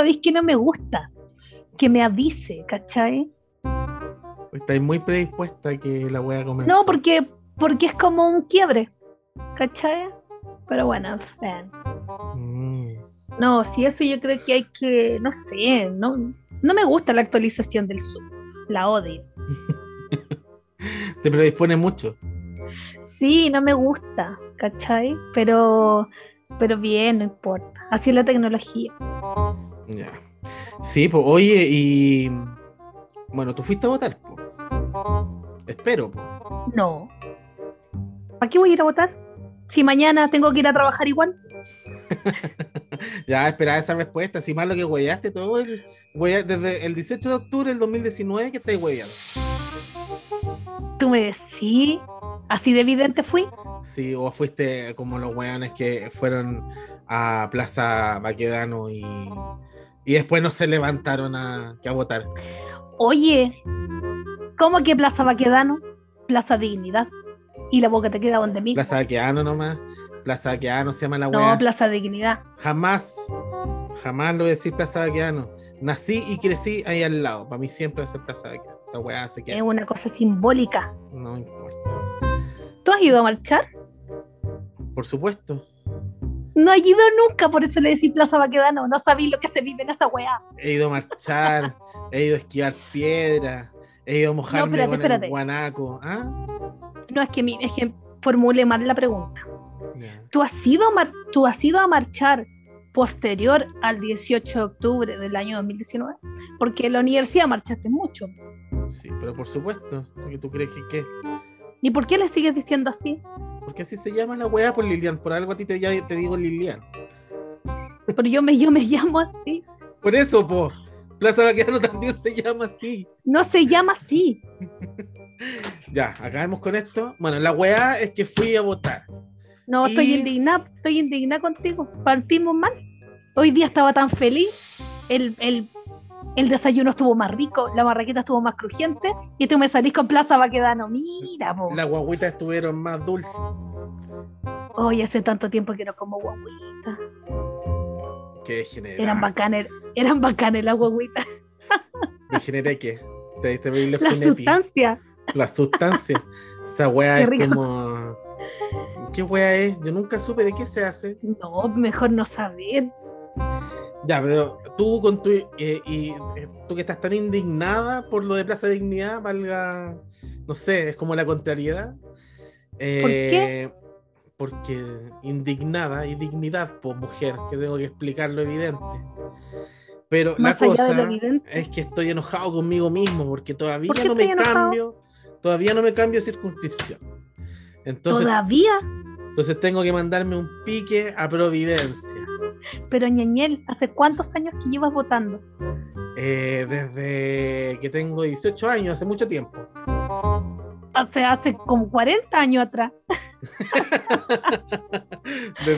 ¿sabéis que no me gusta? Que me avise, ¿cachai? Estáis muy predispuesta a que la wea comenzó. No, porque, porque es como un quiebre, ¿cachai? Pero bueno, en fin. Mm. No, si eso yo creo que hay que, no sé, no, no me gusta la actualización del Zoom. La odio. Te predispone mucho. Sí, no me gusta, ¿cachai? Pero, pero bien, no importa. Así es la tecnología. Ya. Sí, pues, oye, y. Bueno, tú fuiste a votar, po. Espero, po. No. ¿Para qué voy a ir a votar? Si mañana tengo que ir a trabajar igual. ya, esperaba esa respuesta. Si malo que huellaste todo el. huella- desde el 18 de octubre del 2019 que estáis huellando. Tú me decís, así de evidente fui. Sí, o fuiste como los weones que fueron a Plaza Baquedano y, y después no se levantaron a, a votar. Oye, ¿cómo que Plaza Baquedano? Plaza Dignidad. Y la boca te queda donde mismo. Plaza Baquedano nomás. Plaza Baquedano se llama la no, wea. Plaza Dignidad. Jamás, jamás lo voy a decir Plaza Baquedano. Nací y crecí ahí al lado. Para mí siempre va a ser Plaza Baquedano. Esa weá se queda Es una cosa simbólica. No importa. ¿Tú has ido a marchar? Por supuesto. No has ido nunca, por eso le decís Plaza Baquedano. No sabéis lo que se vive en esa weá. He ido a marchar, he ido a esquivar piedra, he ido a mojarme espérate, con espérate. el guanaco. ¿Ah? No, es que, mi- es que formule mal la pregunta. ¿Tú has, ido a mar- ¿Tú has ido a marchar posterior al 18 de octubre del año 2019? Porque en la universidad marchaste mucho. Sí, pero por supuesto. Tú crees que qué. ¿Y por qué le sigues diciendo así? Porque así se llama la weá por Lilian. Por algo a ti te, ya te digo Lilian. Pero yo me, yo me llamo así. Por eso, po. Plaza Baquedano también se llama así. No se llama así. Ya, acabemos con esto. Bueno, la weá es que fui a votar. No, estoy indignada, estoy indignada contigo. Partimos mal. Hoy día estaba tan feliz. El, el, el desayuno estuvo más rico, la marraqueta estuvo más crujiente y tú me salís con Plaza Baquedano. Mira, po. Las guaguitas estuvieron más dulces. Hoy hace tanto tiempo que no como guaguita. Que degeneré. Eran bacanes, eran bacanes las guaguitas. Degeneré que. Te diste La Funetti. sustancia. La sustancia. Esa weá Qué es como. ¿Qué weá es? Yo nunca supe de qué se hace. No, mejor no saber. Ya, pero tú con tu. eh, y eh, tú que estás tan indignada por lo de Plaza Dignidad, valga. No sé, es como la contrariedad. Eh, qué? Porque indignada y dignidad, por mujer, que tengo que explicar lo evidente. Pero Más la de cosa es que estoy enojado conmigo mismo porque todavía ¿Por no me enojado? cambio, todavía no me cambio de circunscripción. Entonces, Todavía. entonces tengo que mandarme un pique a Providencia. Pero Ñañel, ¿hace cuántos años que llevas votando? Eh, desde que tengo 18 años, hace mucho tiempo. Hace, hace como 40 años atrás.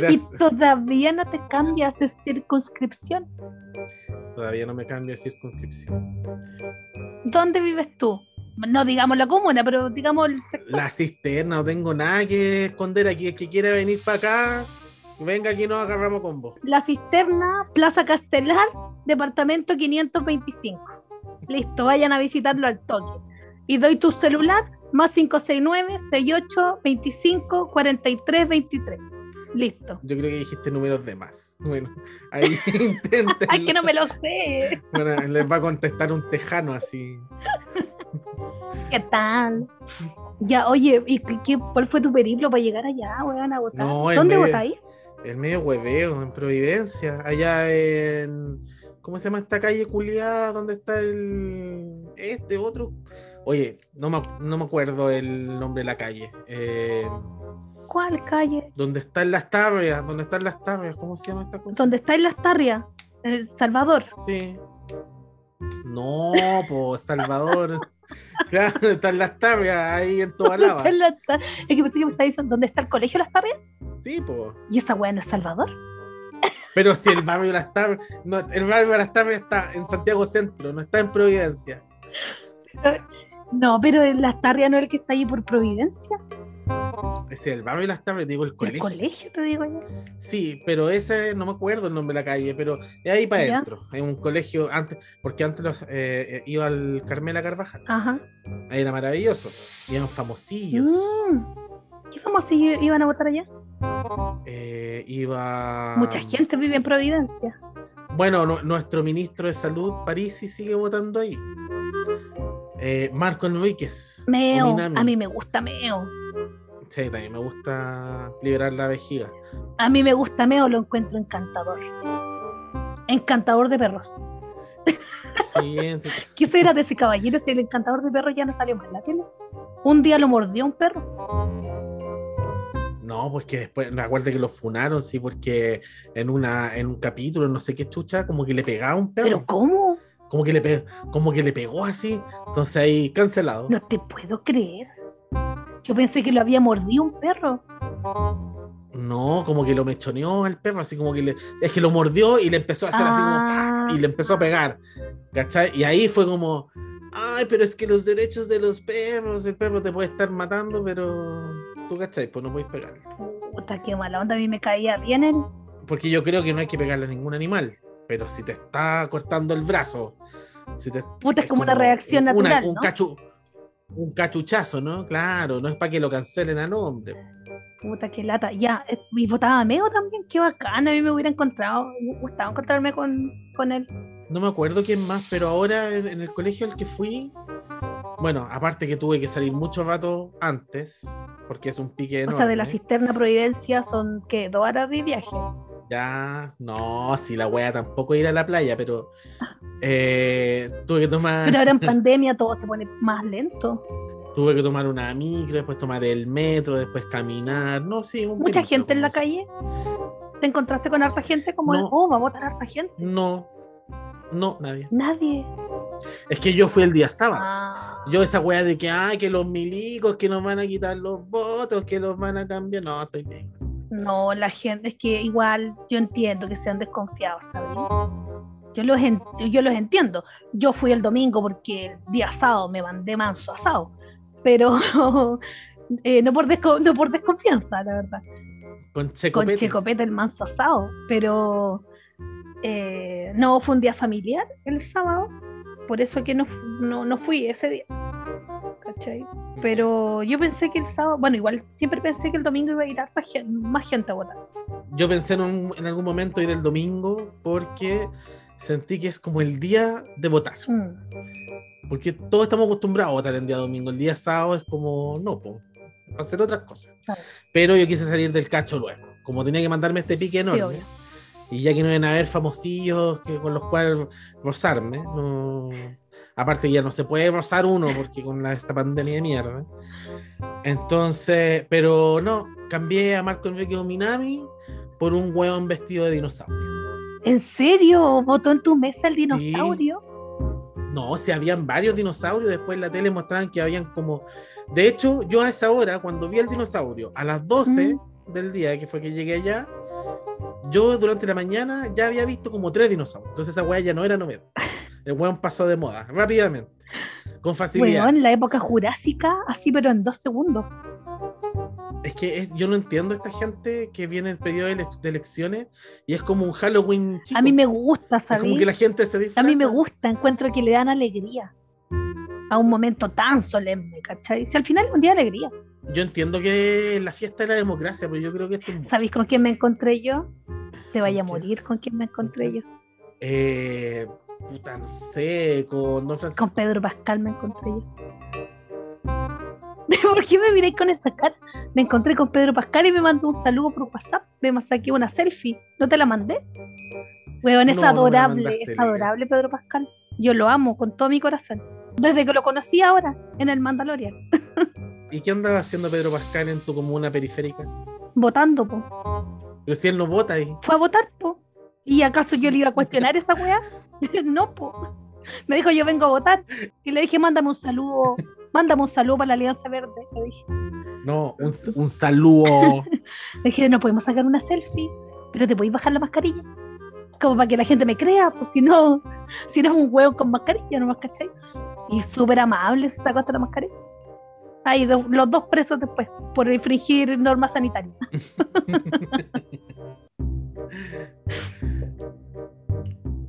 Y todavía no te cambias de circunscripción. Todavía no me cambio de circunscripción. ¿Dónde vives tú? No digamos la comuna, pero digamos el sector. La cisterna, no tengo nada que esconder aquí. El que quiera venir para acá, venga aquí nos agarramos con vos. La cisterna, Plaza Castelar, departamento 525. Listo, vayan a visitarlo al toque. Y doy tu celular, más 569-68-25-43-23. Listo. Yo creo que dijiste números de más. Bueno, ahí intenten. Ay, que no me lo sé. Bueno, les va a contestar un tejano así. ¿Qué tal? Ya, oye, ¿y qué- cuál fue tu periplo para llegar allá, weón, a votar? No, ¿Dónde votáis? El medio hueveo, en Providencia, allá en. ¿Cómo se llama esta calle culiada? ¿Dónde está el. Este otro? Oye, no me, no me acuerdo el nombre de la calle. Eh, ¿Cuál calle? ¿Dónde están las tarrias? ¿Dónde están las tarrias? ¿Cómo se llama esta cosa? ¿Dónde está en las tarrias? El Salvador. Sí. No, pues Salvador. Claro, ¿dónde están las tarrias? Ahí en toda ¿Dónde lava. tar- Es que pensé que me está diciendo, ¿dónde está el colegio Las Tarrias? Sí, pues. ¿Y esa weá no es Salvador? Pero si el barrio de las tarrias. No, el barrio de las tarrias está en Santiago Centro, no está en Providencia. No, pero Las Tarrias no es el que está ahí por Providencia. Es el barrio y las tablas, digo el El colegio. colegio, te digo yo. Sí, pero ese no me acuerdo el nombre de la calle, pero es ahí para adentro. Es un colegio antes, porque antes los, eh, eh, iba al Carmela Carvajal. Ajá. Ahí era maravilloso. Iban famosillos. Mm. ¿Qué famosillos iban a votar allá? Eh, iba. Mucha gente vive en Providencia. Bueno, nu- nuestro ministro de salud, Parisi, sigue votando ahí. Eh, Marco Enríquez. Meo. A mí me gusta Meo. Sí, también me gusta liberar la vejiga. A mí me gusta Meo, lo encuentro encantador. Encantador de perros. Siguiente. ¿Qué será de ese caballero si el encantador de perros ya no salió más en la tele? Un día lo mordió un perro. No, pues que después, me acuerdo que lo funaron, sí, porque en una, en un capítulo, no sé qué chucha, como que le pegaba a un perro. ¿Pero cómo? Como que le pe- como que le pegó así. Entonces ahí cancelado. No te puedo creer. Yo pensé que lo había mordido un perro. No, como que lo mechoneó al perro, así como que le. Es que lo mordió y le empezó a hacer así como. Ah. Y le empezó a pegar. ¿Cachai? Y ahí fue como. Ay, pero es que los derechos de los perros, el perro te puede estar matando, pero. Tú, ¿cachai? Pues no puedes pegarle. Puta, qué mala onda. A mí me caía bien el. Porque yo creo que no hay que pegarle a ningún animal. Pero si te está cortando el brazo. Si te, Puta, es como una reacción una- natural, un, ¿no? cachu- un cachuchazo, ¿no? Claro, no es para que lo cancelen a nombre. Puta, qué lata. Ya, eh, y votaba Meo también. Qué bacán. A mí me hubiera encontrado. Me gustaba encontrarme con, con él. No me acuerdo quién más, pero ahora en, en el colegio al que fui, bueno, aparte que tuve que salir mucho rato antes, porque es un pique O sea, de la cisterna Providencia son, ¿qué? ¿Dos horas de viaje? Ya, no, si la wea tampoco ir a la playa, pero eh, tuve que tomar Pero ahora en pandemia todo se pone más lento. tuve que tomar una micro, después tomar el metro, después caminar, no, sí, un Mucha gente en la calle. ¿Te encontraste con harta gente? Como, No. oh, va a votar harta gente. No, no, nadie. Nadie. Es que yo fui el día sábado. Ah. Yo esa weá de que, ay, que los milicos, que nos van a quitar los votos, que los van a cambiar, no, estoy bien. No, la gente, es que igual yo entiendo que sean desconfiados, ¿sabes? Yo los, yo los entiendo. Yo fui el domingo porque el día sábado me mandé manso asado, pero eh, no, por no por desconfianza, la verdad. Con Checo Con. Checopete el manso asado, pero eh, no, fue un día familiar el sábado, por eso que no, no, no fui ese día. ¿Cachai? Pero yo pensé que el sábado, bueno, igual siempre pensé que el domingo iba a ir harta más gente a votar. Yo pensé en, un- en algún momento ir el domingo porque sentí que es como el día de votar. Mm. Porque todos estamos acostumbrados a votar el día domingo. El día sábado es como, no, para hacer otras cosas. Claro. Pero yo quise salir del cacho luego. Como tenía que mandarme este pique enorme. obvio. y ya que no iban a haber famosillos que, con los cuales rozarme, no... aparte ya no se puede rozar uno porque con la, esta pandemia de mierda. Entonces, pero no, cambié a Marco Enrique Minami por un hueón vestido de dinosaurio. ¿En serio? ¿Votó en tu mesa el dinosaurio? No, si habían varios dinosaurios, después en la tele mostraban que habían como... De hecho, yo a esa hora, cuando vi el dinosaurio, a las 12 del día, que fue que llegué allá, yo durante la mañana ya había visto como tres dinosaurios. Entonces esa weá ya no era novedad. El weón pasó de moda, rápidamente, con facilidad. Bueno, en la época jurásica, así, pero en dos segundos. Es que es- yo no entiendo a esta gente que viene el periodo de, ele- de elecciones y es como un Halloween chico. A mí me gusta, Es como ¿sabes? que la gente se disfraza. A mí me gusta, encuentro que le dan alegría a un momento tan solemne, ¿cachai? Si al final es un día de alegría. Yo entiendo que la fiesta de la democracia, pero yo creo que esto es. ¿Sabéis con quién me encontré yo? Te vaya a morir con quién me encontré yo. Eh, puta, no sé, con Don Francisco. Con Pedro Pascal me encontré yo. ¿Por qué me miráis con esa cara? Me encontré con Pedro Pascal y me mandó un saludo por WhatsApp. Me saqué una selfie. ¿No te la mandé? Weón, es No, no adorable, mandaste, es adorable Pedro Pascal. Yo lo amo con todo mi corazón. Desde que lo conocí ahora, en el Mandalorian. ¿Y qué andaba haciendo Pedro Pascal en tu comuna periférica? Votando, po. Pero si él no vota ahí. Fue a votar, po. ¿Y acaso yo le iba a cuestionar esa weá? no, po. Me dijo, yo vengo a votar. Y le dije, mándame un saludo. Mándame un saludo para la Alianza Verde. Le dije. No, un, un saludo. Le dije, no podemos sacar una selfie, pero te podéis bajar la mascarilla. Como para que la gente me crea, pues si no, si no es un huevo con mascarilla, nomás, ¿cachai? Y súper amable se sacó hasta la mascarilla. Ahí, do- los dos presos después, por infringir normas sanitarias.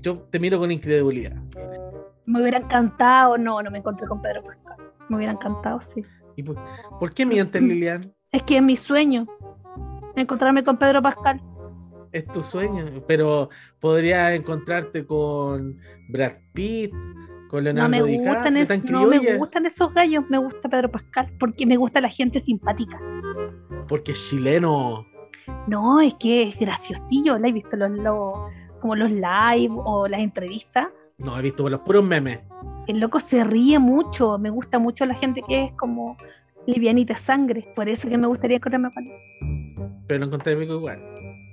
Yo te miro con incredulidad. Me hubiera encantado, no, no me encontré con Pedro Pascal. Me hubiera encantado, sí. ¿Y por, por qué mientes, Lilian? Es que es mi sueño encontrarme con Pedro Pascal. Es tu sueño, pero podrías encontrarte con Brad Pitt, con Leonardo No me, gustan es- tan no me criolla, gustan esos gallos, me gusta Pedro Pascal, porque me gusta la gente simpática. porque es chileno. No, es que es graciosillo, ¿la he visto los, los- como los live o las entrevistas? No, he visto los puros memes. El loco se ríe mucho, me gusta mucho la gente que es como livianita sangre, por eso que me gustaría encontrarme con él. Pero lo encontré rico igual.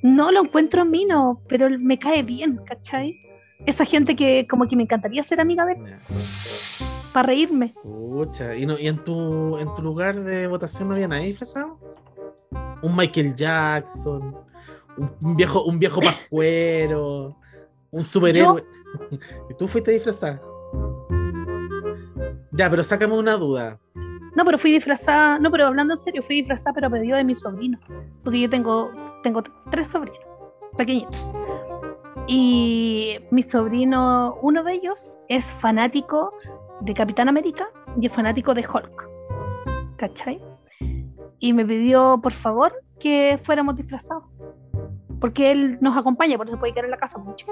No lo encuentro en mí, no, pero me cae bien, ¿cachai? Esa gente que como que me encantaría ser amiga de él, para reírme. Pucha, ¿y, no, y en, tu, en tu lugar de votación no había nadie disfrazado? Un Michael Jackson, un, un viejo, un viejo pascuero, un superhéroe. ¿Y tú fuiste disfrazada? Ya, pero sácame una duda. No, pero fui disfrazada, no, pero hablando en serio, fui disfrazada, pero a pedido de mi sobrino. Porque yo tengo, tengo tres sobrinos, pequeñitos. Y mi sobrino, uno de ellos, es fanático de Capitán América y es fanático de Hulk. ¿Cachai? Y me pidió, por favor, que fuéramos disfrazados. Porque él nos acompaña, por eso puede quedar en la casa mucho.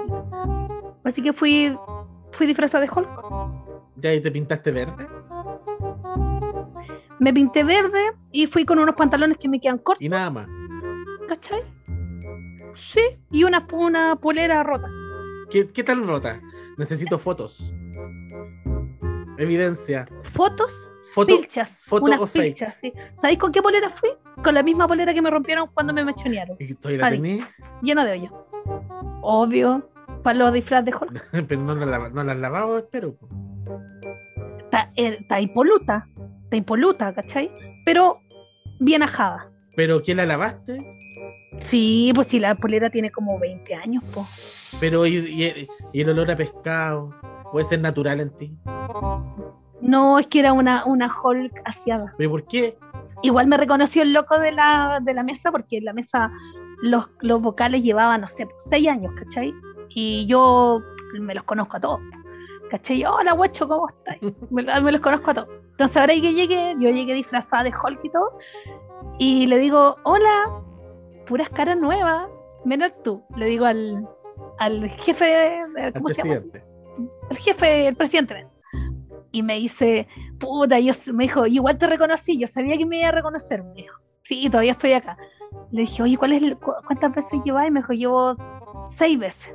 Así que fui, fui disfrazada de Hulk. ¿Ya y te pintaste verde? Me pinté verde y fui con unos pantalones que me quedan cortos. Y nada más. ¿Cachai? Sí, y una, una polera rota. ¿Qué, qué tal rota? Necesito fotos. Evidencia. Fotos, Foto. pilchas. foto unas o fake. pilchas, sí. ¿Sabéis con qué polera fui? Con la misma polera que me rompieron cuando me mechonearon. ¿Y todavía la tení? Llena de hoyo. Obvio. Para los disfraz de Hulk. Pero no la, no la has lavado, espero. Está, eh, está impoluta. Está impoluta, ¿cachai? Pero bien ajada. ¿Pero quién la lavaste? Sí, pues si la polera tiene como 20 años, pues. Pero y, y- y el olor a pescado puede ser natural en ti. No, es que era una, una Hulk aseada. ¿Pero por qué? Igual me reconoció el loco de la, de la mesa, porque en la mesa los, los vocales llevaban, no sé, pues, seis años, ¿cachai? Y yo me los conozco a todos. ¿Cachai? Hola, guacho, ¿cómo estás? Me, me los conozco a todos. Entonces, ahora que llegué, yo llegué disfrazada de Hulk y todo, y le digo, hola, puras caras nuevas, menos tú. Le digo al, al jefe, ¿cómo se llama? el jefe, el presidente. Y me dice, puta, yo, me dijo, igual te reconocí, yo sabía que me iba a reconocer, me dijo. Sí, todavía estoy acá. Le dije, oye, ¿cuál es el- cu- ¿cuántas veces llevas? Y me dijo, llevo seis veces.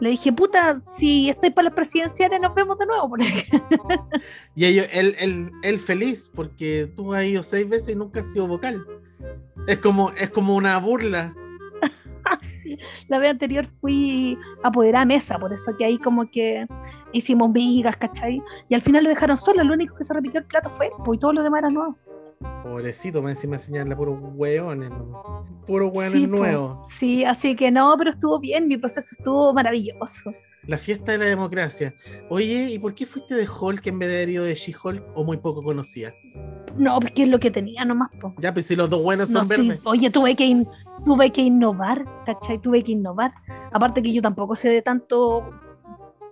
Le dije, puta, si estoy para las presidenciales, nos vemos de nuevo. por ahí". Y ellos, él, él, él feliz porque tú has ido seis veces y nunca has sido vocal. Es como, es como una burla. Sí, La vez anterior fui apoderada a mesa, por eso que ahí como que hicimos migas, ¿cachai? Y al final lo dejaron solo, lo único que se repitió el plato fue, pues y todo lo demás era nuevo. Pobrecito, me encima enseñarle a puros hueones. Puros hueones Sí, po. nuevos. Sí, así que no, pero estuvo bien, mi proceso estuvo maravilloso. La fiesta de la democracia. Oye, ¿y por qué fuiste de Hulk en vez de haber ido de She-Hulk o muy poco conocida? No, porque es lo que tenía nomás, po. Ya, pues si los dos buenos No, son sí, verdes. oye, tuve que, in- tuve que innovar, ¿cachai? Tuve que innovar. Aparte que yo tampoco sé de tanto,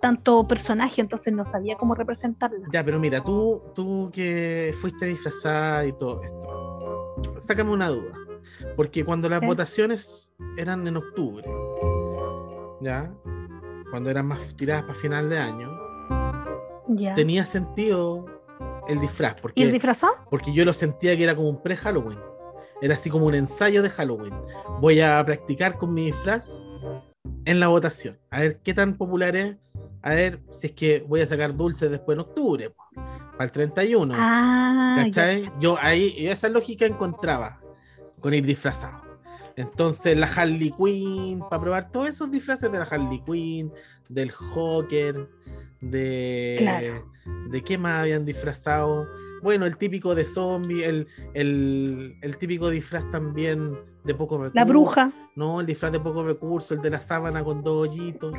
tanto personaje, entonces no sabía cómo representarla. Ya, pero mira, tú, tú que fuiste disfrazada y todo esto, sácame una duda. Porque cuando las votaciones eran en octubre, ¿ya? Cuando eran más tiradas para final de año, tenía sentido el disfraz. ¿Y el Porque, disfrazado? porque yo lo sentía que era como un pre-Halloween. Era así como un ensayo de Halloween. Voy a practicar con mi disfraz en la votación. A ver qué tan popular es. A ver si es que voy a sacar dulces después en octubre. Para el 31. Ah. ¿Cachai? Yo ahí esa lógica encontraba con ir disfrazado. Entonces la Harley Quinn, para probar todos esos disfraces de la Harley Quinn, del Joker, de... Claro. ¿De qué más habían disfrazado? Bueno, el típico de zombie, el, el, el típico disfraz también de pocos recursos. La bruja, No, el disfraz de pocos recursos, el de la sábana con dos hoyitos.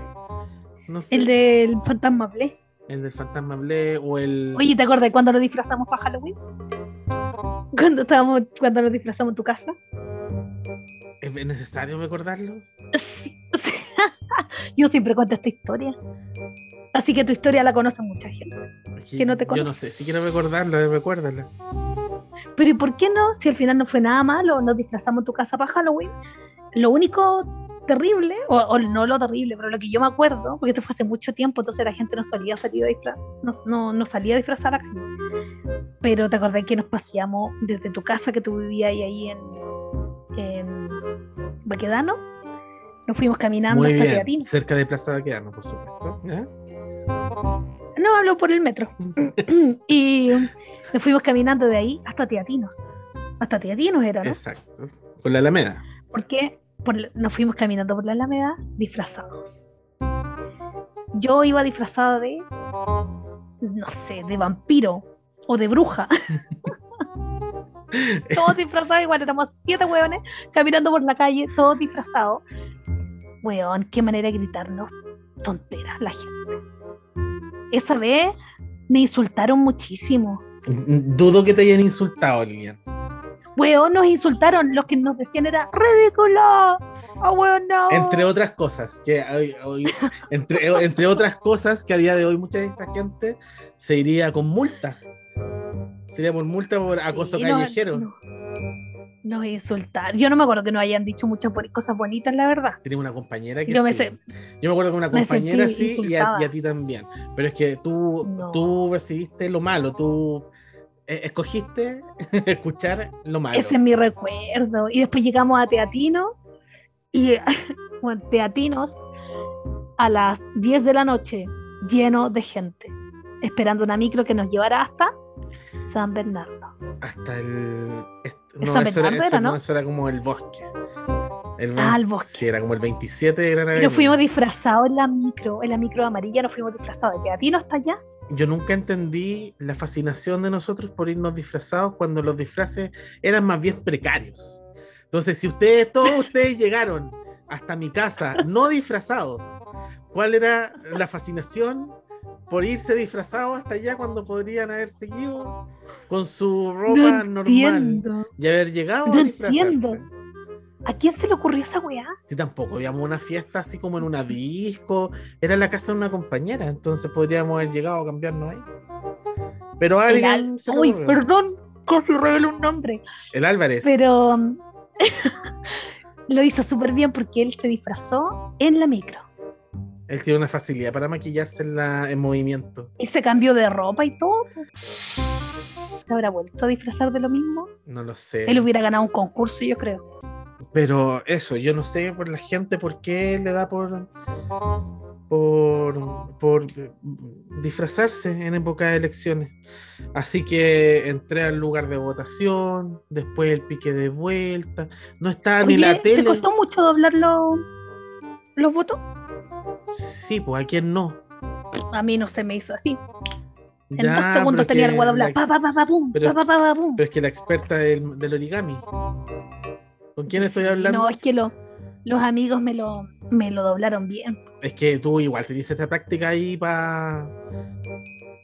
No sé, el del fantasma Blé. el del fantasma Blé o el... Oye, ¿te acordás cuando lo disfrazamos para Halloween? cuando estábamos, cuando nos disfrazamos en tu casa. ¿Es necesario recordarlo? Sí, sí. Yo siempre cuento esta historia. Así que tu historia la conoce mucha gente. Es Que no te Yo no conoce. sé si quiero recordarlo, eh, recuérdala. Pero ¿y por qué no? Si al final no fue nada malo, nos disfrazamos en tu casa para Halloween. Lo único terrible, o, o no lo terrible, pero lo que yo me acuerdo, porque esto fue hace mucho tiempo, entonces la gente no solía salir a disfrazar, no, no, no salía a disfrazar a la calle. Pero te acordás que nos paseamos desde tu casa que tú vivías ahí, ahí en, en Baquedano, nos fuimos caminando Muy hasta bien, Teatinos. cerca de Plaza Baquedano, por supuesto. No, hablo por el metro. y nos fuimos caminando de ahí hasta Teatinos. Hasta Teatinos era, ¿no? Exacto. Con la Alameda. porque por nos fuimos caminando por la Alameda disfrazados. Yo iba disfrazada de, no sé, de vampiro o de bruja. todos disfrazados igual, éramos siete hueones caminando por la calle, todos disfrazados. Weón, qué manera de gritarnos tonteras la gente. Esa vez me insultaron muchísimo. Dudo que te hayan insultado, Lilian. Weón, nos insultaron. Los que nos decían era ridículo. Ah, weón, no. Entre otras cosas, que hoy- hoy- entre, entre otras cosas que a día de hoy mucha de esa gente se iría con multa. Sería por multa por acoso Sí, no, callejero. no. Nos insultaron. Yo no me acuerdo que nos hayan dicho muchas cosas bonitas, la verdad. Tenía una compañera que Yo me sí. sé- Yo me acuerdo que una me compañera sí y a, insultada. y a ti también. Pero es que tú, No. tú recibiste lo malo, tú eh, escogiste escuchar lo malo. Ese es mi recuerdo. Y después llegamos a Teatino. Y bueno, Teatinos a las 10 de la noche, lleno de gente, esperando una micro que nos llevara hasta San Bernardo. Hasta el. est- ¿Es No, San eso era, Bernardo eso era, no, eso era como el bosque. El Ah, el bosque. Sí, era como el 27 de Gran Y Avenida. nos fuimos disfrazados en la micro, en la micro amarilla, nos fuimos disfrazados de Teatino hasta allá. Yo nunca entendí la fascinación de nosotros por irnos disfrazados cuando los disfraces eran más bien precarios. Entonces, si ustedes, todos ustedes llegaron hasta mi casa no disfrazados, ¿cuál era la fascinación por irse disfrazados hasta allá cuando podrían haber seguido con su ropa no normal y haber llegado No a disfrazarse? entiendo. ¿A quién se le ocurrió esa weá? Si tampoco habíamos una fiesta así como en una disco, era la casa de una compañera, entonces podríamos haber llegado a cambiarnos ahí. Pero alguien Al- se le Uy, perdón, casi revelo un nombre. El Álvarez. Pero lo hizo súper bien porque él se disfrazó en la micro. Él tiene una facilidad para maquillarse en, la, en movimiento. Y se cambió de ropa y todo. ¿Se habrá vuelto a disfrazar de lo mismo? No lo sé. Él hubiera ganado un concurso, yo creo. Pero eso, yo no sé por la gente por qué le da por por, por disfrazarse en época de elecciones. Así que entré al lugar de votación, después el pique de vuelta, no estaba ni la ¿te tele. costó mucho doblar los, los votos? Sí, pues a quién no. A mí no se me hizo así. En Ya, dos segundos tenía el Pa, pa, pa, pa, pum, pero- pa, pa, pa, pa, es que la experta del, del origami. ¿Con quién estoy hablando? No, es que lo- los amigos me lo, me lo doblaron bien. Es que tú igual tenías esta práctica ahí para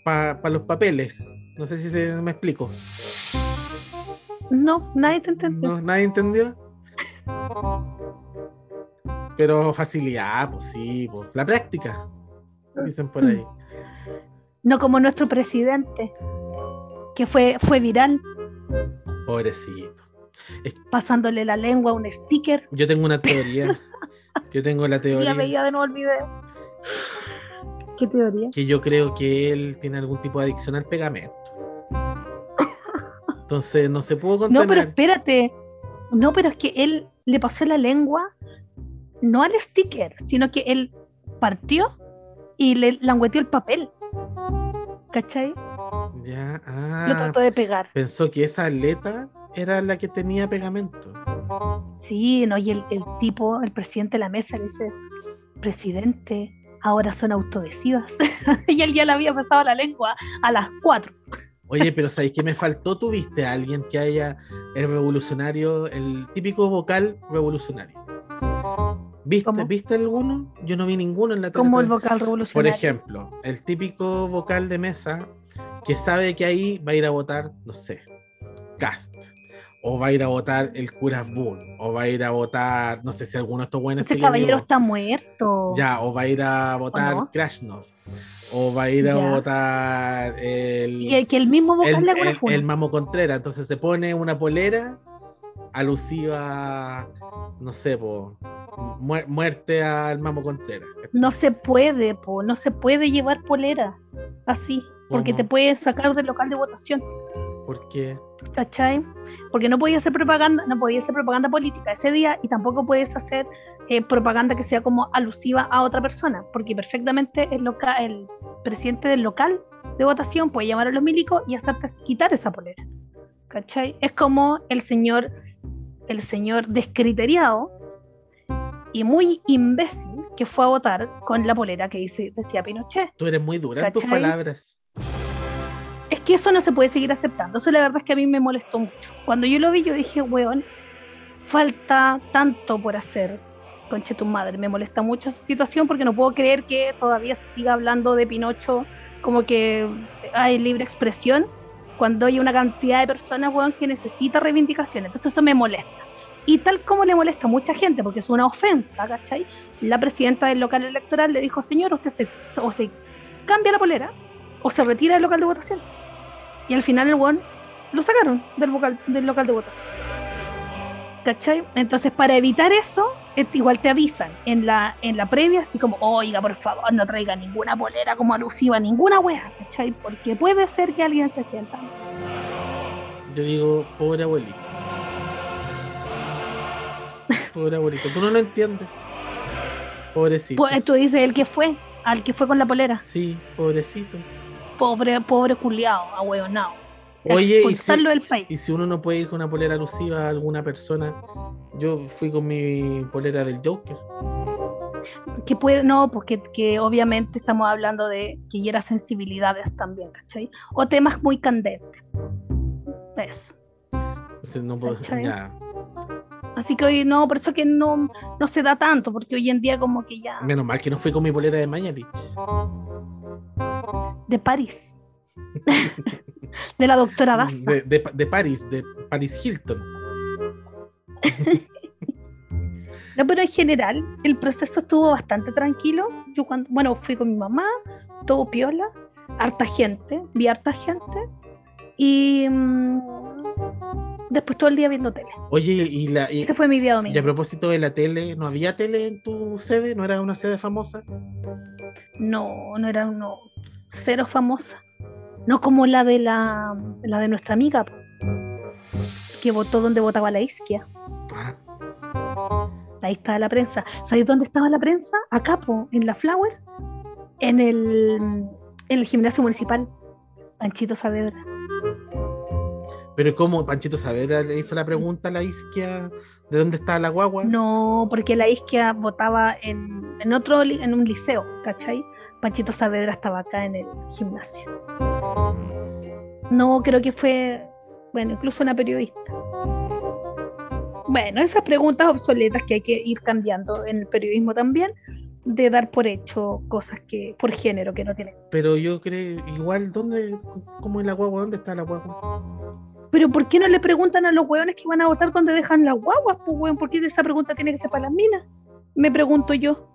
pa, los papeles. No sé si se, me explico. No, nadie te entendió. ¿No? ¿Nadie entendió? Pero facilidad, pues sí, pues. La práctica, dicen por ahí. No como nuestro presidente, que fue, fue viral, Pobrecito. pasándole la lengua a un sticker. Yo tengo una teoría. Yo tengo la teoría veía de nuevo el video. ¿Qué teoría? que yo creo que él tiene algún tipo de adicción al pegamento. Entonces no se pudo No, pero contener. espérate. No, pero es que él le pasó la lengua no al sticker, sino que él partió y le langueteó el papel. ¿Cachai? Ya, Lo ah, trató de pegar. pensó que esa aleta era la que tenía pegamento. Sí, no, y el, el tipo, el presidente de la mesa, le dice, presidente, ahora son autodesivas. y él ya le había pasado la lengua a las cuatro. Oye, pero ¿sabes qué me faltó? ¿Tuviste a alguien que haya el revolucionario, el típico vocal revolucionario? ¿Viste, ¿Cómo? ¿Viste alguno? Yo no vi ninguno en la tele. Como el vocal Por revolucionario. ejemplo, el típico vocal de mesa que sabe que ahí va a ir a votar, no sé, Cast. O va a ir a votar el Curas Boone. O va a ir a votar, no sé si alguno de estos buenos Ese caballero está muerto. Ya, o va a ir a votar no? Krasnov. O va a ir a Ya. votar el, Y el, que el mismo vocal el, le el- el Mamo Contreras. Entonces se pone una polera alusiva, no sé, po, muer- muerte al Mamo Contreras. No se puede, po, no se puede llevar polera así, porque te pueden sacar del local de votación, Porque ¿cachai? Porque no podías hacer propaganda, no podías hacer propaganda política ese día y tampoco puedes hacer eh, propaganda que sea como alusiva a otra persona, porque perfectamente el, loca- el presidente del local de votación puede llamar a los milicos y hacerte quitar esa polera, ¿cachai? Es como el señor, el señor descriteriado y muy imbécil que fue a votar con la polera que dice, decía Pinochet. tú eres muy dura en tus palabras. Es que eso no se puede seguir aceptando. Eso la verdad es que a mí me molestó mucho. Cuando yo lo vi, yo dije, weón, falta tanto por hacer. Conche tu madre, me molesta mucho esa situación porque no puedo creer que todavía se siga hablando de Pinocho como que hay libre expresión cuando hay una cantidad de personas, weón, que necesita reivindicación. Entonces eso me molesta. Y tal como le molesta a mucha gente, porque es una ofensa, ¿cachai? La presidenta del local electoral le dijo, señor, usted se, o se cambia la polera o se retira del local de votación. Y al final el weón lo sacaron del, vocal- del local de votación. ¿Cachai? Entonces, para evitar eso, eh, igual te avisan en la, en la previa, así como, oiga, por favor, no traiga ninguna polera como alusiva, ninguna wea, ¿cachai? Porque puede ser que alguien se sienta. Yo digo, pobre abuelito. Pobre abuelito. Tú no lo entiendes. Pobrecito. Pues, tú dices el que fue, al que fue con la polera. Sí, pobrecito. Pobre, pobre culiao, ahueonao. Oye, y si, Expulsarlo del país. y si uno no puede ir con una polera alusiva a alguna persona, yo fui con mi polera del Joker. que puede, no, porque que obviamente estamos hablando de que hiera sensibilidades también, ¿cachai? O temas muy candentes. Eso. No puedo. Ya. Así que hoy no, por eso que no, no se da tanto, porque hoy en día como que ya Menos mal que no fui con mi polera de Mañalich. de París. de la doctora Daza. De, de, de París, de Paris Hilton. No, pero en general el proceso estuvo bastante tranquilo. Yo cuando, bueno, fui con mi mamá, todo piola, harta gente, vi harta gente y mm, después todo el día viendo tele. Oye, y, la, y, Ese fue mi día y a domingo. propósito de la tele, ¿no había tele en tu sede? ¿No era una sede famosa? No, no era uno cero famosa. No como la de la, la de nuestra amiga, que votó donde votaba la isquia. Ah, Ahí estaba la prensa. ¿Sabes dónde estaba la prensa? Acá, po, en la Flower, en el, en el gimnasio municipal. Panchito Saavedra. Pero ¿cómo Panchito Saavedra le hizo la pregunta a la isquia de dónde está la guagua? No, porque la isquia votaba en, en otro, en un liceo, ¿cachai? Panchito Saavedra estaba acá en el gimnasio. No, creo que fue, bueno, incluso una periodista. Bueno, esas preguntas obsoletas que hay que ir cambiando en el periodismo también, de dar por hecho cosas que, por género, que no tienen. Pero yo creo, igual, ¿dónde, cómo es la guagua? ¿Dónde está la guagua? Pero ¿por qué no le preguntan a los hueones que van a votar dónde dejan las guaguas? Pues, hueón? ¿Por qué esa pregunta tiene que ser para las minas? Me pregunto yo.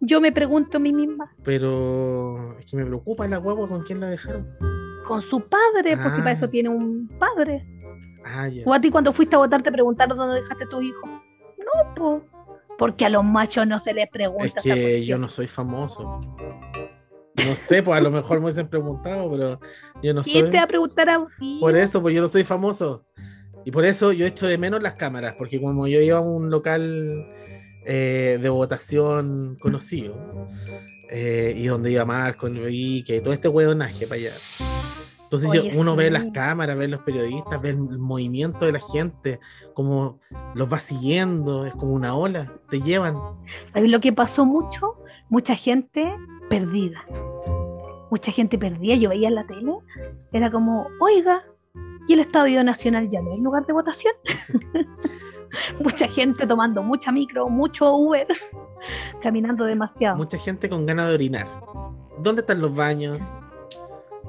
Yo me pregunto a mí misma. Pero es que me preocupa la guagua, ¿con quién la dejaron? Con su padre, pues si para Ah. eso tiene un padre. Ah, ya. O a ti cuando fuiste a votar te preguntaron dónde dejaste tu hijo. No, pues. Porque a los machos no se les pregunta. Es que yo no soy famoso. No sé, pues a lo mejor me hubiesen preguntado, pero yo no ¿Quién soy. te va a preguntar a ti? Por eso, pues yo no soy famoso. Y por eso yo echo de menos las cámaras, porque como yo iba a un local eh, de votación conocido, eh, y donde iba Marco, Enrique, todo este hueonaje para allá. Entonces yo- Oye, uno ve sí. las cámaras, ve los periodistas, ve el movimiento de la gente, como los va siguiendo, es como una ola, te llevan. ¿Sabes lo que pasó mucho? Mucha gente perdida. Mucha gente perdida. Yo veía en la tele, era como, oiga, ¿y el Estadio Nacional ya no es lugar de votación? mucha gente tomando mucha micro, mucho Uber, caminando demasiado. Mucha gente con ganas de orinar. ¿Dónde están los baños?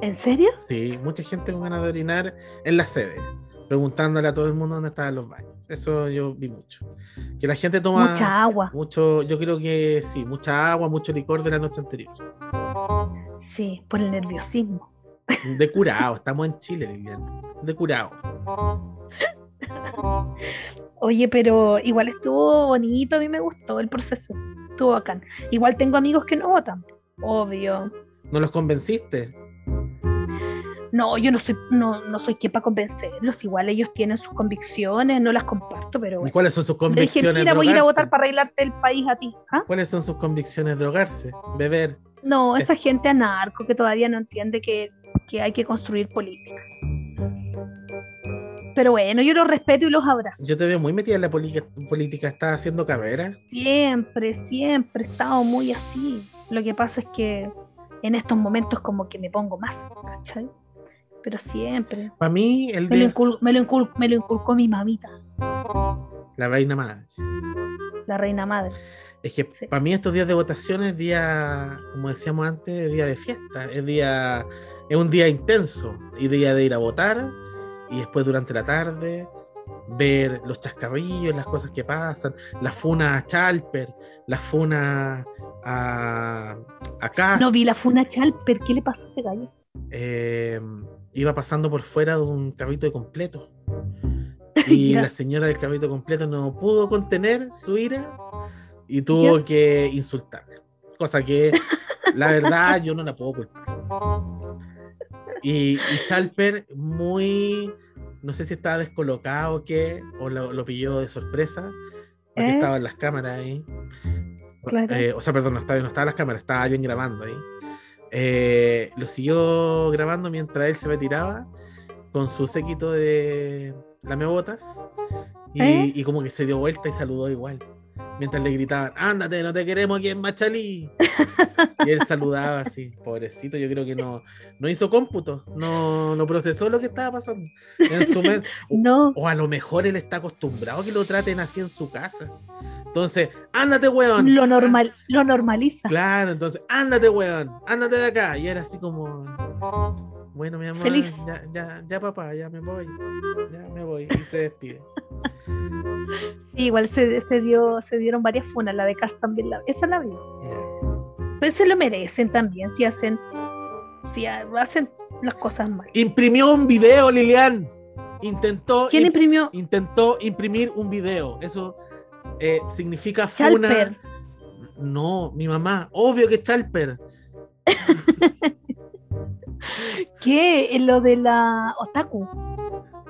¿En serio? Sí, mucha gente con ganas de orinar en la sede. preguntándole a todo el mundo dónde estaban los baños. Eso yo vi mucho. Que la gente toma Mucha agua. mucho, yo creo que sí, mucha agua, mucho licor de la noche anterior. Sí, por el nerviosismo. De curado, estamos en Chile, Liliana. De curado. Oye, pero igual estuvo bonito, a mí me gustó el proceso. Estuvo bacán. Igual tengo amigos que no votan. Obvio. ¿No los convenciste? No, yo no soy, no, no soy quien para convencerlos. Igual ellos tienen sus convicciones, no las comparto, pero ¿Y bueno. cuáles son sus dije, convicciones? mira, voy a ir a votar para arreglarte el país a ti. ¿Ah? ¿Cuáles son sus convicciones? Drogarse, beber. No, esa gente anarco que todavía no entiende que, que hay que construir política. Pero bueno, yo los respeto y los abrazo. Yo te veo muy metida en la política, política. ¿Estás haciendo carrera? Siempre, siempre he estado muy así. Lo que pasa es que en estos momentos como que me pongo más, ¿cachai? Pero siempre. Para mí, el Me lo, día... incul- me lo incul- me lo inculcó mi mamita, La reina madre. la reina madre. Es que Sí. para mí estos días de votación es día, como decíamos antes, es día de fiesta, es día, es un día intenso, y día de ir a votar, y después durante la tarde ver los chascarrillos, las cosas que pasan, la funa a Chalper, la funa a, a No vi la Funa Chalper, ¿qué le pasó a ese gallo? eh, iba pasando por fuera de un carrito de completo. Y Ya. la señora del carrito completo no pudo contener su ira y tuvo que insultarle. Cosa que, la verdad, yo no la puedo culpar. Y, y Chalper, muy. No sé si estaba descolocado o qué, o lo, lo pilló de sorpresa, porque ¿Eh? estaban las cámaras ahí. Claro. Eh, o sea, perdón, no estaba, no estaban las cámaras, estaba alguien grabando ahí. Eh, lo siguió grabando mientras él se retiraba con su séquito de lamebotas y, ¿Eh? y como que se dio vuelta y saludó igual. Mientras le gritaban, ándate, no te queremos aquí en Machalí. y él saludaba así, pobrecito, yo creo que no, no hizo cómputo, no, no procesó lo que estaba pasando en su mente. No, O a lo mejor él está acostumbrado a que lo traten así en su casa. Entonces, ándate, weón. lo normal, lo normaliza. Claro, entonces, ándate, weón, ándate de acá. Y era así como, bueno, mi amor, Feliz. Ya, ya, ya, papá, ya me voy, ya me voy. Y se despide. Sí, igual se, se dio, se dieron varias funas, la de Cast también la, esa la vi. Pero se lo merecen también si hacen, si ha- hacen las cosas mal. Imprimió un video, Lilian. Intentó, ¿Quién im- imprimió? intentó imprimir un video. Eso eh, significa funa. Chalper. No, mi mamá, obvio que Chalper. ¿Qué? En lo de la Otaku.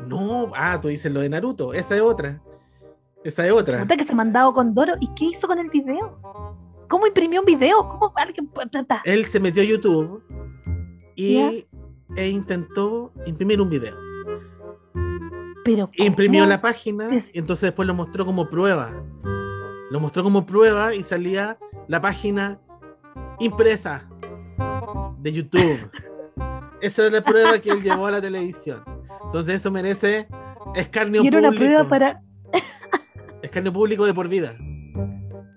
No, ah, tú dices lo de Naruto. Esa es otra. Esa es otra. Puta que se ha mandado con Doro. ¿Y qué hizo con el video? ¿Cómo imprimió un video? ¿Cómo alguien él se metió a YouTube y Ya. e intentó imprimir un video. Pero Imprimió la página y entonces después lo mostró como prueba. Lo mostró como prueba y salía la página impresa de YouTube. Esa era la prueba que él llevó a la televisión. Entonces eso merece escarnio Y era una público. prueba para. Escarnio público de por vida.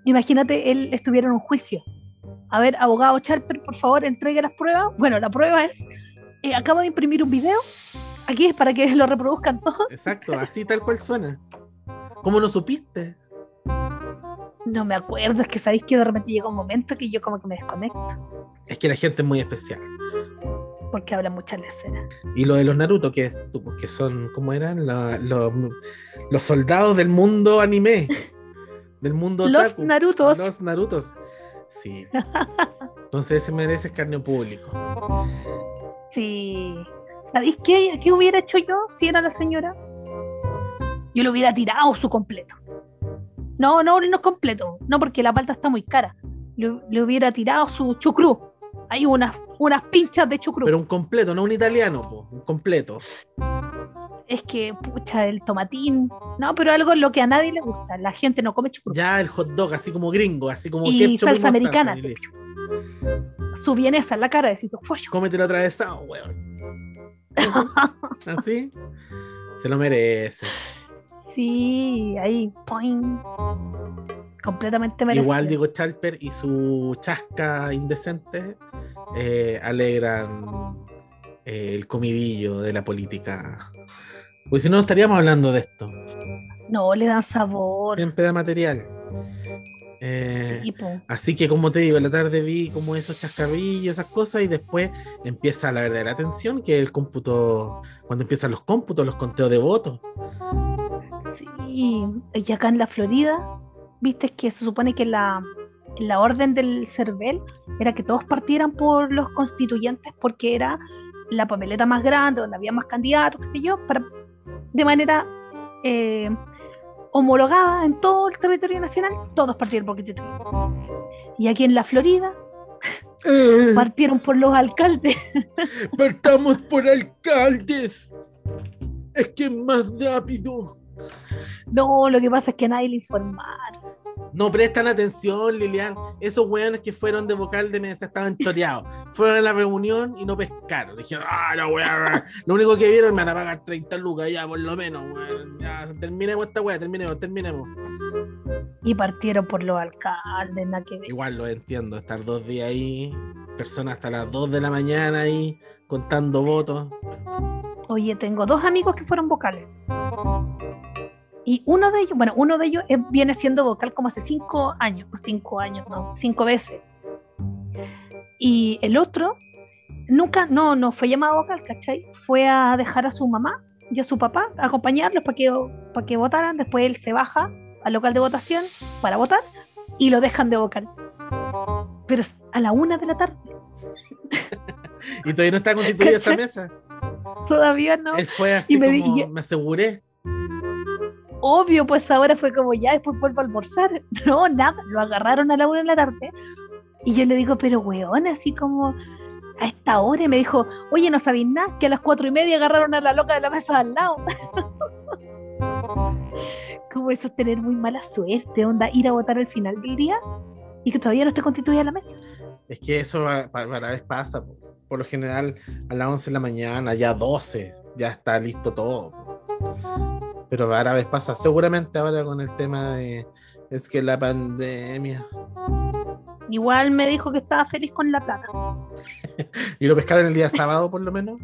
Imagínate, él estuviera en un juicio. A ver, abogado Charper, por favor, entregue las pruebas. Bueno, la prueba es: eh, acabo de imprimir un video. Aquí es para que lo reproduzcan todos. Exacto, así tal cual suena. ¿Cómo no supiste? No me acuerdo, es que sabéis que de repente llega un momento que yo como que me desconecto. Es que la gente es muy especial. Porque habla muchas leceras. Y lo de los Naruto, que es tú? Porque son, ¿cómo eran? La- los, los soldados del mundo anime. Del mundo Los otaku. Narutos. Los Narutos. Sí. Entonces ese merece escarnio público. Sí. ¿Sabéis qué, qué hubiera hecho yo si era la señora? Yo le hubiera tirado su completo. No, no, no completo. No, porque la palta está muy cara. Le, le hubiera tirado su chucrú. Hay unas, unas pinchas de chucrú. Pero un completo, no un italiano, po, un completo. Es que, pucha, el tomatín. No, pero algo lo que a nadie le gusta. La gente no come chucrú. Ya el hot dog, así como gringo, así como Y salsa americana, y listo. Su vienesa en la cara, decís. Cómetelo atravesado, weón. Eso, Así. Se lo merece. Sí, ahí, poing. Completamente merecido. Igual Diego Chalper y su chasca indecente eh, alegran eh, el comidillo de la política Pues si no, estaríamos hablando de esto. No, le dan sabor. Siempre da material. Eh, Sí. Así que, como te digo, en la tarde vi como esos chascarrillos, esas cosas, y después empieza la verdadera tensión, que es el cómputo, cuando empiezan los cómputos, los conteos de votos. Sí, y acá en la Florida, viste que se supone que la, la orden del CERVEL era que todos partieran por los constituyentes porque era la papeleta más grande, donde había más candidatos, qué sé yo, para, de manera eh, homologada en todo el territorio nacional, todos partieron por constituyentes. Y aquí en la Florida partieron por los alcaldes. Partamos por alcaldes. Es que es más rápido. No, lo que pasa es que a nadie le informaron. No prestan atención, Lilian. Esos weones que fueron de vocal de mesa estaban choreados. Fueron a la reunión y no pescaron. Dijeron, ah, la weá. Lo único que vieron me van a pagar 30 lucas, ya, por lo menos, weón. Ya, terminemos esta weá, terminemos, terminemos. Y partieron por los alcaldes, nada que ver. Igual lo entiendo, estar dos días ahí, personas hasta las 2 de la mañana ahí, contando votos. Oye, tengo dos amigos que fueron vocales. Y uno de ellos, bueno, uno de ellos es- viene siendo vocal como hace cinco años, o cinco años, no, cinco veces. Y el otro nunca, no, no fue llamado vocal, ¿cachai? Fue a dejar a su mamá y a su papá, a acompañarlos para que, para que votaran. Después él se baja al local de votación para votar y lo dejan de vocal. Pero es a la una de la tarde, Y todavía no está constituida esa mesa. todavía no. Él fue así Y me di- como, y- me aseguré. Obvio, pues ahora fue como ya, después vuelvo a almorzar. No, nada, lo agarraron a la una de la tarde. Y yo le digo, pero weón, así como a esta hora. Y me dijo, oye, no sabéis nada, que a las cuatro y media agarraron a la loca de la mesa al lado. como eso es tener muy mala suerte, onda, ir a votar al final del día y que todavía no esté constituida la mesa. Es que eso para vez pasa. po. Por lo general, a las 11 de la mañana, ya 12, ya está listo todo. Pero a vez pasa. Seguramente ahora con el tema de. Es que la pandemia. Igual me dijo que estaba feliz con la plata ¿Y lo pescaron el día sábado, por lo menos?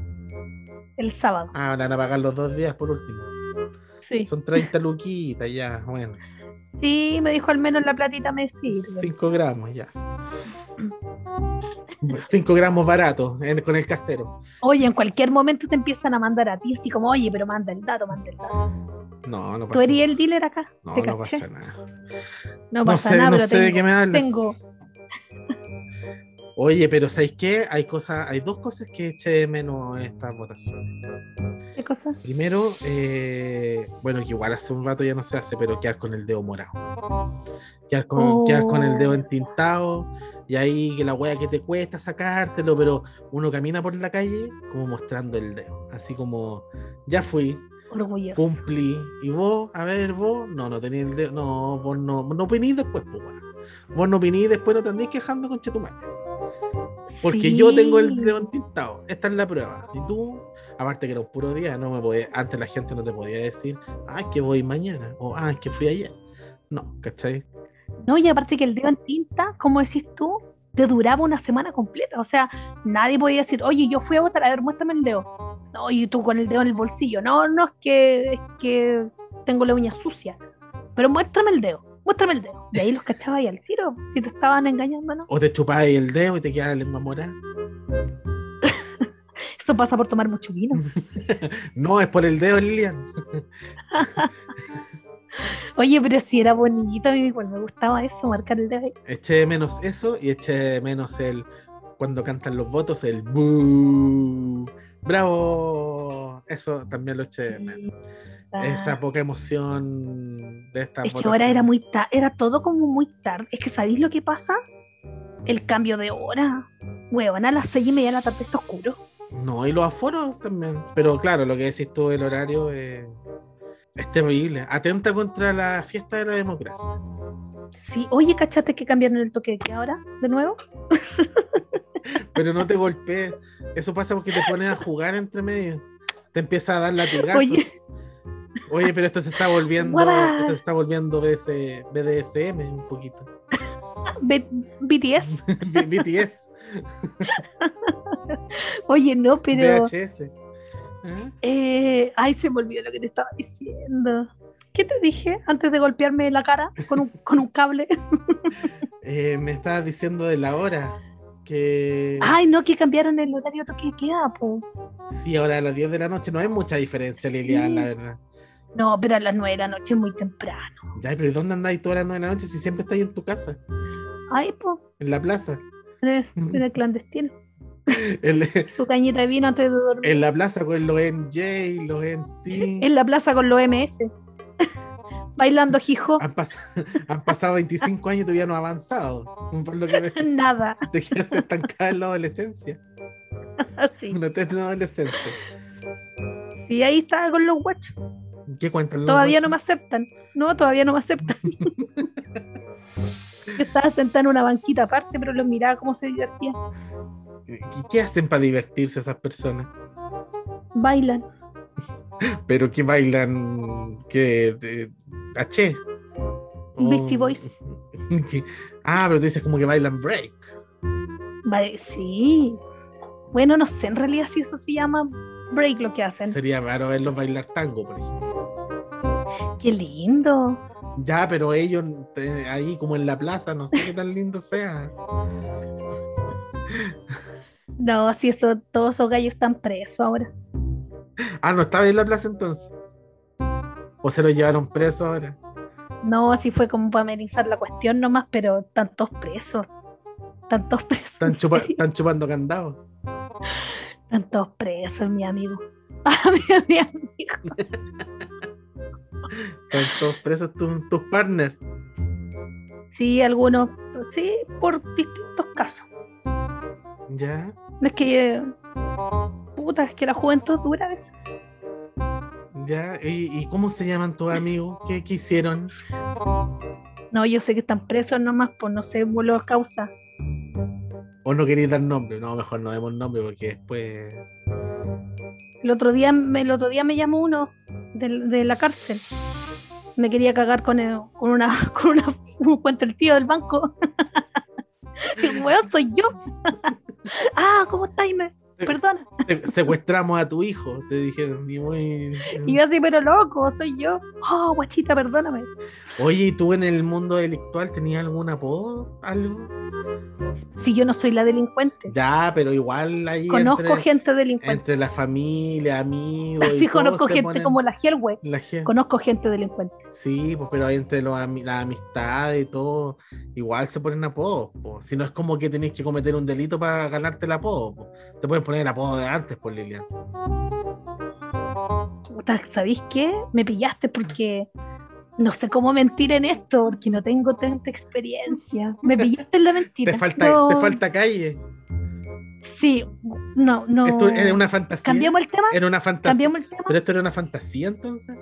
el sábado. Ah, van a pagar los dos días por último. Sí, Son 30 luquitas, ya, bueno. Sí, me dijo al menos la platita me sirve. 5 gramos, ya. 5 gramos baratos en- con el casero. Oye, en cualquier momento te empiezan a mandar a ti, así como, oye, pero manda el dato, manda el dato. No, no ¿Tú pasa eres el dealer acá? No, ¿Te no caché? pasa nada. No No pasa sé, nada, no pero sé de qué me hablas. tengo. Oye, pero ¿sabéis qué? Hay cosas, hay dos cosas que eché de menos en estas votaciones. ¿Qué cosa? Primero, eh, bueno, que igual hace un rato ya no se hace, pero quedar con el dedo morado. Quedar con, Oh. quedar con el dedo entintado y ahí que la wea que te cuesta sacártelo, pero uno camina por la calle como mostrando el dedo. Así como, ya fui, Orgulloso. cumplí. Y vos, a ver, vos, no, no tenías el dedo, no, vos no, no opinís después, pues bueno. Vos no opinís después, no te andéis quejando con chetumares. Porque yo tengo el Sí. dedo entintado. Esta es la prueba. Y tú, aparte que era un puro día, no me podía, antes la gente no te podía decir, ah, es que voy mañana, o ah, es que fui ayer. No, ¿cachai? No, y aparte que el dedo en tinta, como decís tú, te duraba una semana completa. O sea, nadie podía decir, oye, yo fui a votar, a ver, muéstrame el dedo. No, y tú con el dedo en el bolsillo. No, no, es que, es que tengo la uña sucia. Pero muéstrame el dedo, muéstrame el dedo. De ahí los cachabas ahí al tiro, si te estaban engañando, ¿no? O te chupáis el dedo y te queda la lengua morada. Eso pasa por tomar mucho vino. No, es por el dedo, Lilian. Oye, pero si era bonito, a mí igual me gustaba eso, marcar el dedo ahí. Eché menos eso y eché menos el cuando cantan los votos, el ¡Bú! ¡Bravo! Eso también lo eché de menos. Esa poca emoción de esta Es que ahora era muy tarde, era todo como muy tarde. Es que ¿sabéis lo que pasa? El cambio de hora. Huevón, a las seis y media de la tarde está oscuro. No, y los aforos también. Pero claro, lo que decís tú del horario eh, es terrible. Atenta contra la fiesta de la democracia. Sí, oye, ¿cachaste que cambiaron el toque de queda ahora? ¿De nuevo? Pero no te golpees. Eso pasa porque te pones a jugar entre medio. Te empieza a dar latigazos. Oye. Oye, pero esto se está volviendo, esto se está volviendo BS BDSM un poquito. B- BTS. BTS, Oye, no, pero VHS. ¿Eh? Eh, ay, se me olvidó lo que te estaba diciendo. ¿Qué te dije antes de golpearme la cara con un, con un cable? Eh, me estabas diciendo de la hora. Que Ay, no, que cambiaron el horario de queda, po. sí, ahora a las 10 de la noche no hay mucha diferencia, Lilian, Sí. la verdad. No, pero a las 9 de la noche es muy temprano. Ya, pero ¿y ¿dónde andáis a las 9 de la noche si siempre estáis en tu casa? Ay, po, En la plaza. en el, clandestino. Su cañita de vino antes de dormir. en la plaza con los NJ, los NC. En la plaza con los MS. Bailando hijo. Han, pas- han pasado 25 años y todavía no ha avanzado. Por lo que me- Nada. te quedaste estancada en la adolescencia. Así. Una adolescente. Sí, ahí estaba con los guachos. ¿Qué cuentan Todavía no me aceptan. No, todavía no me aceptan. Yo estaba sentada en una banquita aparte, pero los miraba cómo se divertían. ¿Qué, qué hacen para divertirse esas personas? Bailan. ¿Pero qué bailan? ¿Qué? ¿H? Beastie Boys. ¿Qué? Ah, pero tú dices como que bailan break. Sí. Bueno, no sé en realidad si eso se llama break lo que hacen. Sería raro verlos bailar tango, por ejemplo. Qué lindo. Ya, pero ellos eh, ahí como en la plaza, no sé qué tan lindo sea. No, si eso, todos esos gallos están presos ahora. Ah, no estaba en la plaza entonces. O se lo llevaron preso ahora. No, así fue como para amenizar la cuestión nomás, pero están todos presos. Están todos presos. Están, chupa- chupando candado. Están todos presos, mi amigo. Mi, mi amigo. Están todos presos tus tus partners. Sí, algunos, sí, por distintos casos. Ya. No es que, puta, es que la juventud dura a veces. Ya. ¿Y, y cómo se llaman tus amigos? ¿Qué, qué hicieron? No, yo sé que están presos nomás, por no sé, vuelo causa. ¿O no queréis dar nombre? No, mejor no demos nombre porque después. El otro día, el otro día me llamó uno de, de la cárcel. Me quería cagar con, el- con una, con una, un cuento el tío del banco. El weón soy yo. ah, ¿cómo estáis? Me- Perdona. Se- secuestramos a tu hijo, te dijeron. Y muy- Y yo así, pero loco, soy yo. Oh, guachita, perdóname. Oye, ¿y tú en el mundo delictual tenías algún apodo? ¿Algo? Si yo no soy la delincuente. Ya, pero igual ahí. Conozco entre, gente delincuente. entre la familia, amigos. y Así todo conozco gente ponen- como la la gente. Conozco gente delincuente. Sí, pues, pero ahí entre los ami- las amistades y todo, igual se ponen apodos. po. Si no es como que tenéis que cometer un delito para ganarte el apodo. po. Te pueden poner el apodo de antes, por Lilian. Puta, ¿Sabéis qué? Me pillaste porque no sé cómo mentir en esto, porque no tengo tanta experiencia. Me pillaste en la mentira. Te falta, No- te falta calle. Sí, no, no. Esto era una fantasía. ¿Cambiamos el tema? Era una fantasía. ¿Cambiamos el tema? Pero esto era una fantasía entonces.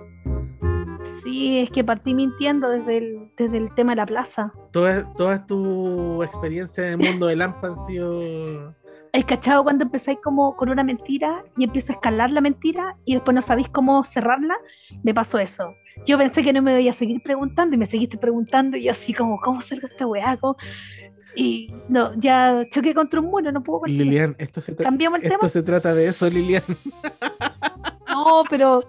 Sí, es que partí mintiendo desde el, desde el tema de la plaza. Todas toda tu experiencia en el mundo del AMPA han sido. ¿Has cachado cuando empezáis como con una mentira y empieza a escalar la mentira y después no sabéis cómo cerrarla? Me pasó eso. Yo pensé que no me iba a seguir preguntando y me seguiste preguntando y yo así como, ¿cómo salgo esta weá? Y no, ya choqué contra un muro, no puedo continuar. Lilian, esto se, ¿Cambiamos el tema? esto se trata de eso, Lilian. No, pero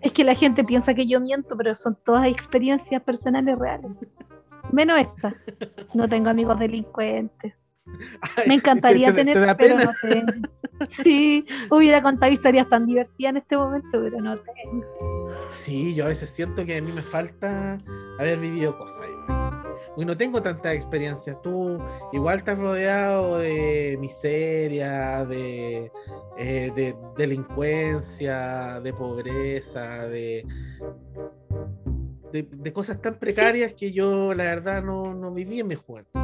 es que la gente piensa que yo miento, pero son todas experiencias personales reales. Menos esta. No tengo amigos delincuentes. Me encantaría ¿Te- te- te tener, da pero no tengo. Sí, hubiera contado historias tan divertidas en este momento, pero no tengo. Sí, yo a veces siento que a mí me falta haber vivido cosas. Y no tengo tantas experiencias. Tú igual estás rodeado de miseria, de, eh, de delincuencia, de pobreza, de, de, de cosas tan precarias que yo la verdad no, no viví en mi juventud.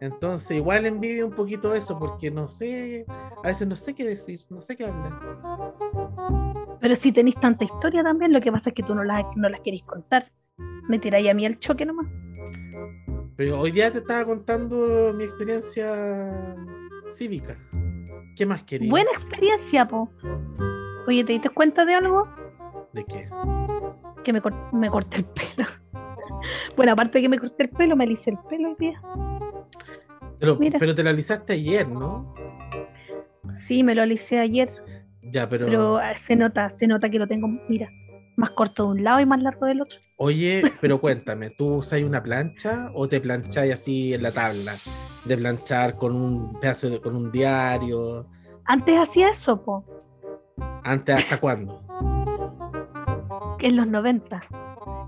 Entonces igual envidio un poquito eso porque no sé, a veces no sé qué decir, no sé qué hablar. Pero si tenéis tanta historia también, lo que pasa es que tú no las, no las queréis contar. Me tiráis a mí al choque nomás. Pero hoy día te estaba contando mi experiencia cívica. ¿Qué más querías? Buena experiencia, po. Oye, ¿te diste cuenta de algo? ¿De qué? Que me, cor- me corté el pelo. Bueno, aparte de que me corté el pelo, me alicé el pelo hoy día. Pero, pero te la alisaste ayer, ¿no? Sí, me lo alicé ayer. Ya, pero. Pero eh, se nota, se nota que lo tengo, mira, más corto de un lado y más largo del otro. Oye, pero cuéntame, ¿tú usas una plancha o te plancháis así en la tabla? De planchar con un pedazo de, con un diario. Antes hacía eso, po, ¿Antes hasta cuándo? En los 90.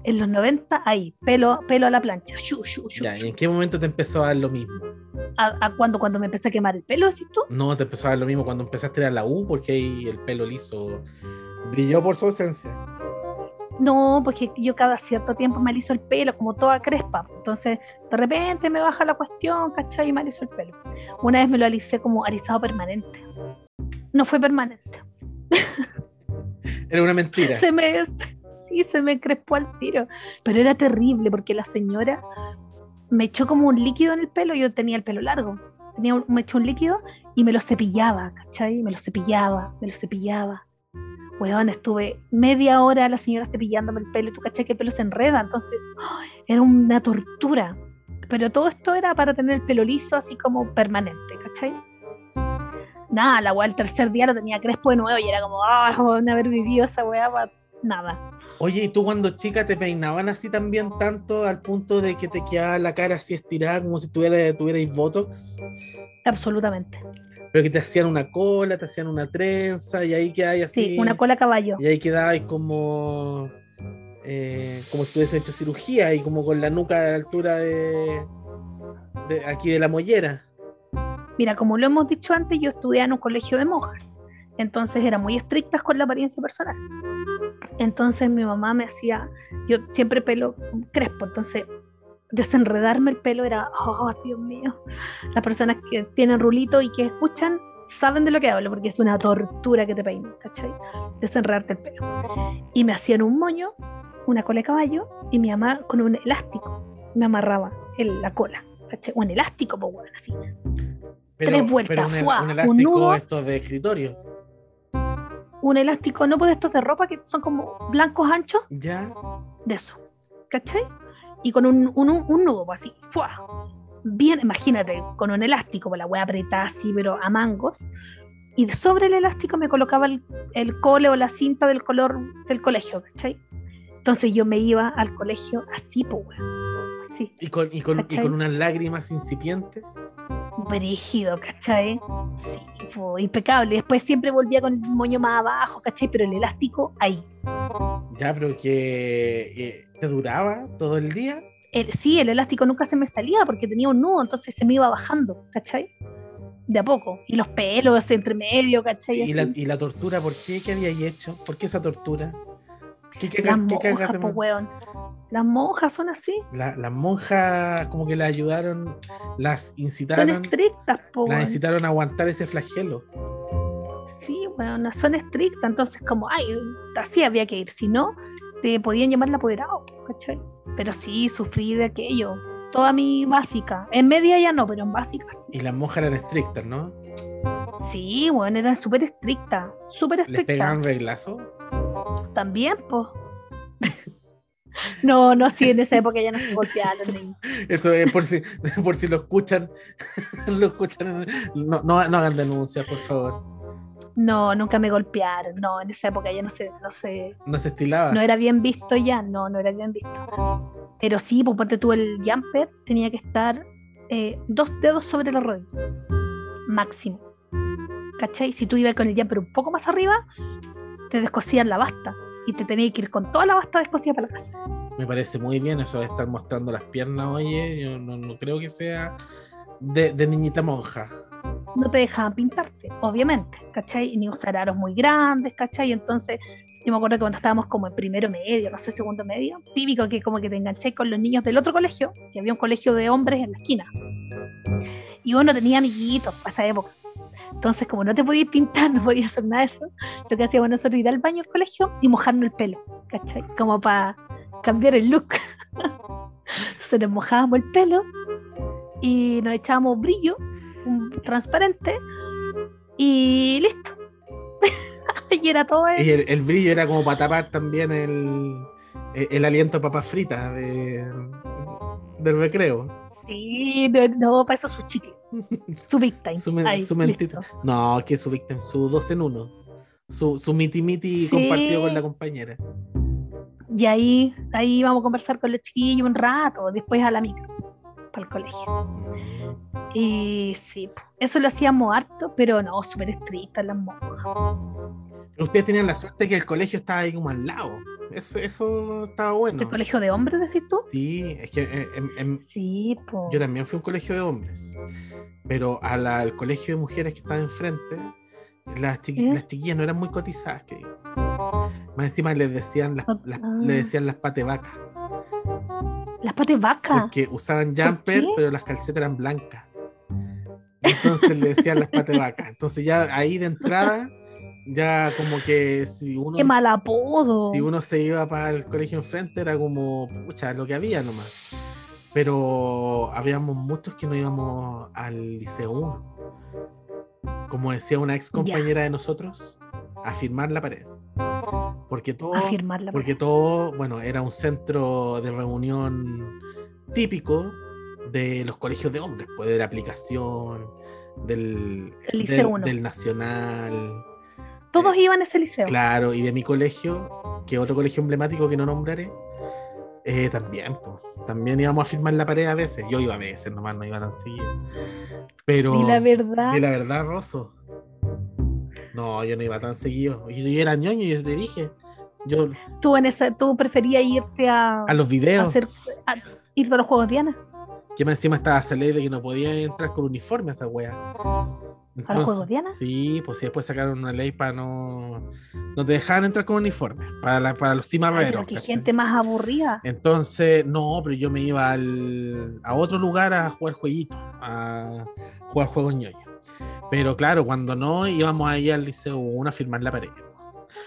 En los 90, ahí, pelo, pelo a la plancha. Shu, shu, shu, Ya, ¿y en qué momento te empezó a dar lo mismo? ¿A, a cuándo? Cuando me empecé a quemar el pelo, decís tú? No, te empezó a dar lo mismo cuando empezaste a ir a la U, porque ahí el pelo liso brilló por su ausencia. No, porque yo cada cierto tiempo me aliso el pelo, como toda crespa. Entonces, de repente me baja la cuestión, ¿cachai? Y me aliso el pelo. Una vez me lo alicé como alisado permanente. No fue permanente. Era una mentira. Se me, sí, se me crespó al tiro. Pero era terrible porque la señora me echó como un líquido en el pelo. Yo tenía el pelo largo. Tenía me echó un líquido y me lo cepillaba, ¿cachai? Me lo cepillaba, me lo cepillaba. Weón, estuve media hora la señora cepillándome el pelo y tú cachai que el pelo se enreda. Entonces, era una tortura. Pero todo esto era para tener el pelo liso, así como permanente, ¿cachai? Nada, la weá el tercer día lo tenía crespo de nuevo y era como, ah, weón, haber vivido esa weá para nada. Oye, ¿y tú cuando chica te peinaban así también tanto al punto de que te quedaba la cara así estirada como si tuviera, tuvierais Botox? Absolutamente. Pero que te hacían una cola, te hacían una trenza y ahí quedáis así. Sí, una cola a caballo. Y ahí quedabais como. eh, como si tuviese hecho cirugía y como con la nuca a la altura de. de aquí de la mollera. Mira, como lo hemos dicho antes, yo estudié en un colegio de monjas. Entonces eran muy estrictas con la apariencia personal. Entonces mi mamá me hacía, yo siempre pelo crespo, entonces desenredarme el pelo era, oh, Dios mío. Las personas que tienen rulito y que escuchan saben de lo que hablo, porque es una tortura que te peinen, ¿cachai? Desenredarte el pelo. Y me hacían un moño, una cola de caballo, y mi mamá con un elástico me amarraba en la cola, ¿cachai? Un elástico, pues bueno, así. Tres vueltas, pero un, un Un elástico nudo. estos de escritorio. Un elástico, no pues estos de ropa que son como blancos anchos, Ya. de eso, ¿cachai? Y con un, un, un nudo, pues así, ¡fua! Bien, imagínate, con un elástico, con la wea apretada así, pero a mangos. Y sobre el elástico me colocaba el, el cole o la cinta del color del colegio, ¿cachai? Entonces yo me iba al colegio así, pues, weón. Así, Y con, y, con, y con unas lágrimas incipientes. Brígido, ¿cachai? Sí, fue impecable. Después siempre volvía con el moño más abajo, ¿cachai? Pero el elástico ahí. Ya, pero que eh, te duraba todo el día. el- sí, el elástico nunca se me salía porque tenía un nudo, entonces se me iba bajando, ¿cachai? De a poco. Y los pelos entre medio, ¿cachai? Y la, Así. y la tortura, ¿por qué? ¿Qué habíais hecho? ¿Por qué esa tortura? ¿Qué, qué, Las qué monjas, po, weón. Las monjas son así. La- Las monjas como que la ayudaron, las Son incitaron, estrictas, po, las incitaron a aguantar ese flagelo. Sí, weón, son estrictas. Entonces, como, ay, así había que ir. Si no, te podían llamar la apoderado, ¿cachai? Pero sí, sufrí de aquello. Toda mi básica. En media ya no, pero en básica sí. Y las monjas eran estrictas, ¿no? Sí, weón, eran súper estrictas. Súper Les estrictas. pegaban reglazo. También, pues. No, no, sí, en esa época ya no se golpeaban los niños. Esto es por si, por si lo escuchan. lo escuchan. No, no, no hagan denuncias, por favor. No, nunca me golpearon. No, en esa época ya no se, no se, No se estilaba. no era bien visto ya. No, no era bien visto. Pero sí, pues ponte tú el jumper, tenía que estar eh, dos dedos sobre la rodilla. Máximo. ¿Cachai? Si tú ibas con el jumper un poco más arriba, te descosían la basta. Y te tenías que ir con toda la basta descosida para la casa. Me parece muy bien eso de estar mostrando las piernas, oye. Yo no, no creo que sea de, de niñita monja. no te dejaban pintarte, obviamente, ¿cachai? Ni usar aros muy grandes, ¿cachai? Entonces, yo me acuerdo que cuando estábamos como en primero medio, no sé, segundo medio, típico que como que te enganché con los niños del otro colegio, que había un colegio de hombres en la esquina. Y uno tenía amiguitos para esa época. Entonces, como no te podías pintar, no podías hacer nada de eso, lo que hacíamos nosotros ir al baño al colegio y mojarnos el pelo, ¿cachai? Como para cambiar el look. Entonces nos mojábamos el pelo y nos echábamos brillo un transparente y listo. y era todo Y el- brillo era como para tapar también el, el, el aliento de papas fritas de, del recreo. Sí, no, no, para eso su chicle. Su Big Time. Su, men- Ahí, su mentita. listo. No, que su víctima, su dos en uno. su, su miti miti Sí. compartido con la compañera. Y ahí, ahí íbamos a conversar con los chiquillos un rato, después a la micro, para el colegio. Y sí, eso lo hacíamos harto, pero no, súper estrictas las monjas. Pero ustedes tenían la suerte que el colegio estaba ahí como al lado. Eso, eso estaba bueno. ¿El colegio de hombres, decís tú? Sí, es que eh, en- en- Sí, po. yo también fui a un colegio de hombres. Pero a la- al colegio de mujeres que estaba enfrente, las, chiqui- ¿Eh? las chiquillas no eran muy cotizadas. Que digo. Más encima les decían las, Ah. las- le decían las patevacas. Las patas vacas. Porque usaban ¿Por jumper, pero las calcetas eran blancas. Entonces le decían las patevacas. Entonces ya ahí de entrada, ya como que si uno, Qué mal apodo. si uno se iba para el colegio enfrente era como, pucha, lo que había nomás. Pero habíamos muchos que no íbamos al liceo 1. Como decía una ex compañera de nosotros, a firmar la pared. Porque todo, la porque todo, bueno, era un centro de reunión típico de los colegios de hombres, pues de la aplicación, del, del- del nacional, Todos iban a ese liceo. claro, y de mi colegio, que otro colegio emblemático que no nombraré, eh, también, pues, también íbamos a firmar la pared a veces. Yo iba a veces, nomás no iba tan seguido. Pero, Y la verdad. di la verdad, Rosso. No, yo no iba tan seguido. Yo, yo era ñoño y yo te dije. Yo, Tú en esa, tú preferías irte a, a los a videos, hacer a- irte a los juegos Diana. que encima estaba esa ley de que no podía entrar con uniforme a esa wea. ¿A los Entonces, juegos Diana? Sí, pues sí, después sacaron una ley para no. No te dejaban entrar con uniforme. Para, la- para los Ay, cimarreros. pero qué ¿cachai? gente más aburrida. Entonces, no, pero yo me iba al, a otro lugar a jugar jueguitos, a jugar juegos ñoños. Pero claro, cuando no, íbamos ahí al liceo 1 a firmar la pared.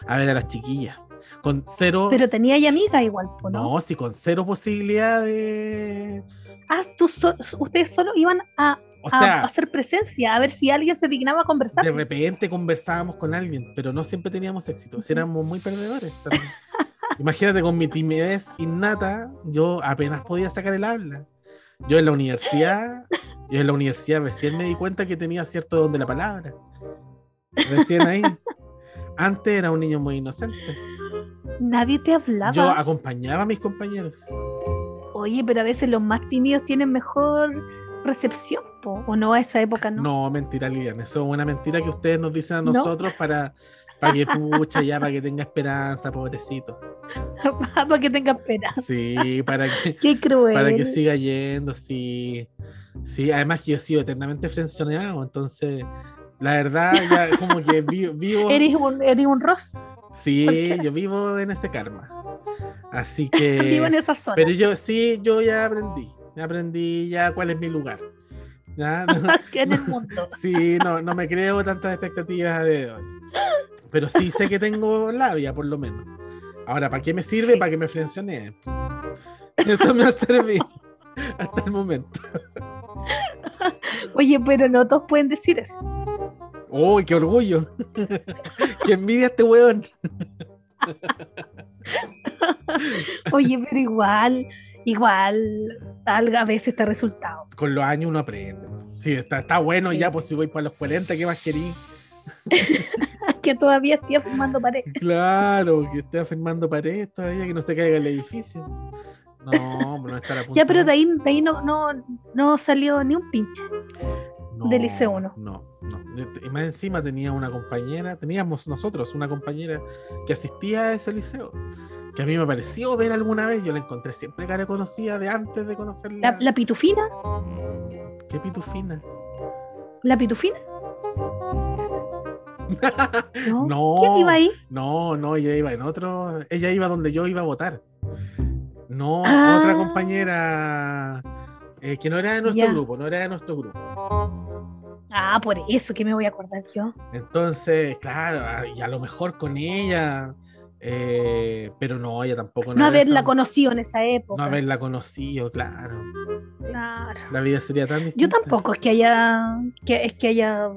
A ver a las chiquillas. Con cero. Pero tenía ya amiga igual, ¿no? no, sí, con cero posibilidad de. Ah, tú so- ustedes solo iban a, O a sea, hacer presencia, a ver si alguien se dignaba a conversar. de repente conversábamos con alguien, pero no siempre teníamos éxito. éramos muy perdedores. también. Imagínate, con mi timidez innata, yo apenas podía sacar el habla. Yo en la universidad, yo en la universidad recién me di cuenta que tenía cierto don de la palabra. Recién ahí. Antes era un niño muy inocente. Nadie te hablaba. Yo acompañaba a mis compañeros. Oye, pero a veces los más tímidos tienen mejor recepción, po, o no a esa época, ¿no? No, mentira, Lilian. Eso es una mentira que ustedes nos dicen a ¿No? nosotros para, para que pucha ya, para que tenga esperanza, pobrecito. Para que tenga esperanza. Sí, para que, Qué cruel. para que siga yendo, sí. Sí, además que yo he sido eternamente frenzoneado, entonces, la verdad, ya como que vi- vivo. Eres un, eres un Ross. Sí, yo vivo en ese karma. Así que. Vivo en esa zona. Pero yo sí, yo ya aprendí. Aprendí ya cuál es mi lugar. No- en el mundo. sí, no, no me creo tantas expectativas de hoy. Pero sí sé que tengo labia, por lo menos. Ahora, ¿para qué me sirve? Sí. Para que me frencionee. Eso me ha servido hasta el momento. Oye, pero no todos pueden decir eso. ¡Uy, qué orgullo! ¡Qué envidia este weón! Oye, pero igual, igual, algo a veces está resultado. Con los años uno aprende. Sí, está, está bueno Sí. ya, pues si voy para los 40, ¿qué más querí? Que todavía estoy formando pared. Claro, que esté afirmando pared todavía, que no se caiga el edificio. No, no estar a punto. Ya, pero de ahí, de ahí no, no, no salió ni un pinche. del Liceo uno. No, no. Y más encima tenía una compañera, teníamos nosotros una compañera que asistía a ese liceo, que a mí me pareció ver alguna vez, yo la encontré siempre cara conocida de antes de conocerla. La, la pitufina, Qué pitufina. la pitufina. ¿No? No, ¿Quién iba ahí? no, no, ella iba en otro, ella iba donde yo iba a votar. No, Ah. otra compañera eh, que no era de nuestro Ya. grupo, no era de nuestro grupo. Ah, por eso que me voy a acordar yo. Entonces, claro, a- y a lo mejor con ella, eh, pero no, ella tampoco. No haberla conocido en esa época. No haberla conocido, claro. Claro. La vida sería tan distinta. Yo tampoco es que haya, que es que haya.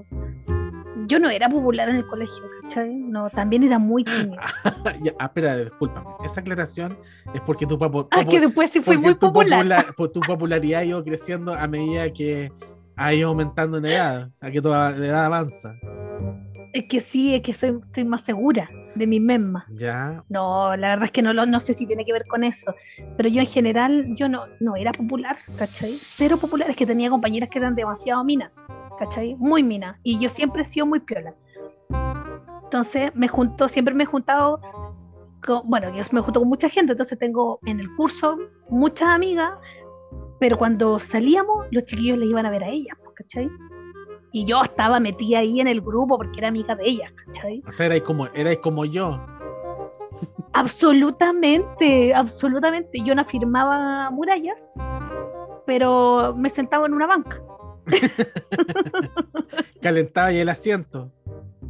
Yo no era popular en el colegio, ¿cachai? No, también era muy tímida. Ya, ah, espera, discúlpame. Esa aclaración es porque tu, papo- Ah, que después sí porque muy tu popular. popula- po- tu popularidad ha ido creciendo a medida que ha ido aumentando en edad, a que toda la edad avanza. Es que sí, es que soy, estoy más segura de mí misma. Ya. No, la verdad es que no, lo- no sé si tiene que ver con eso. Pero yo en general, yo no, no era popular, ¿cachai? Cero popular, es que tenía compañeras que eran demasiado minas, ¿cachai? Muy minas. Y yo siempre he sido muy piola. Entonces me junto, siempre me he juntado con, bueno, yo me junto con mucha gente, entonces tengo en el curso muchas amigas, pero cuando salíamos, los chiquillos les iban a ver a ellas, ¿cachai? Y yo estaba metida ahí en el grupo porque era amiga de ellas, ¿cachai? O sea, erais como, erais como yo. Absolutamente, absolutamente. Yo no firmaba murallas, pero me sentaba en una banca. Calentaba y el asiento.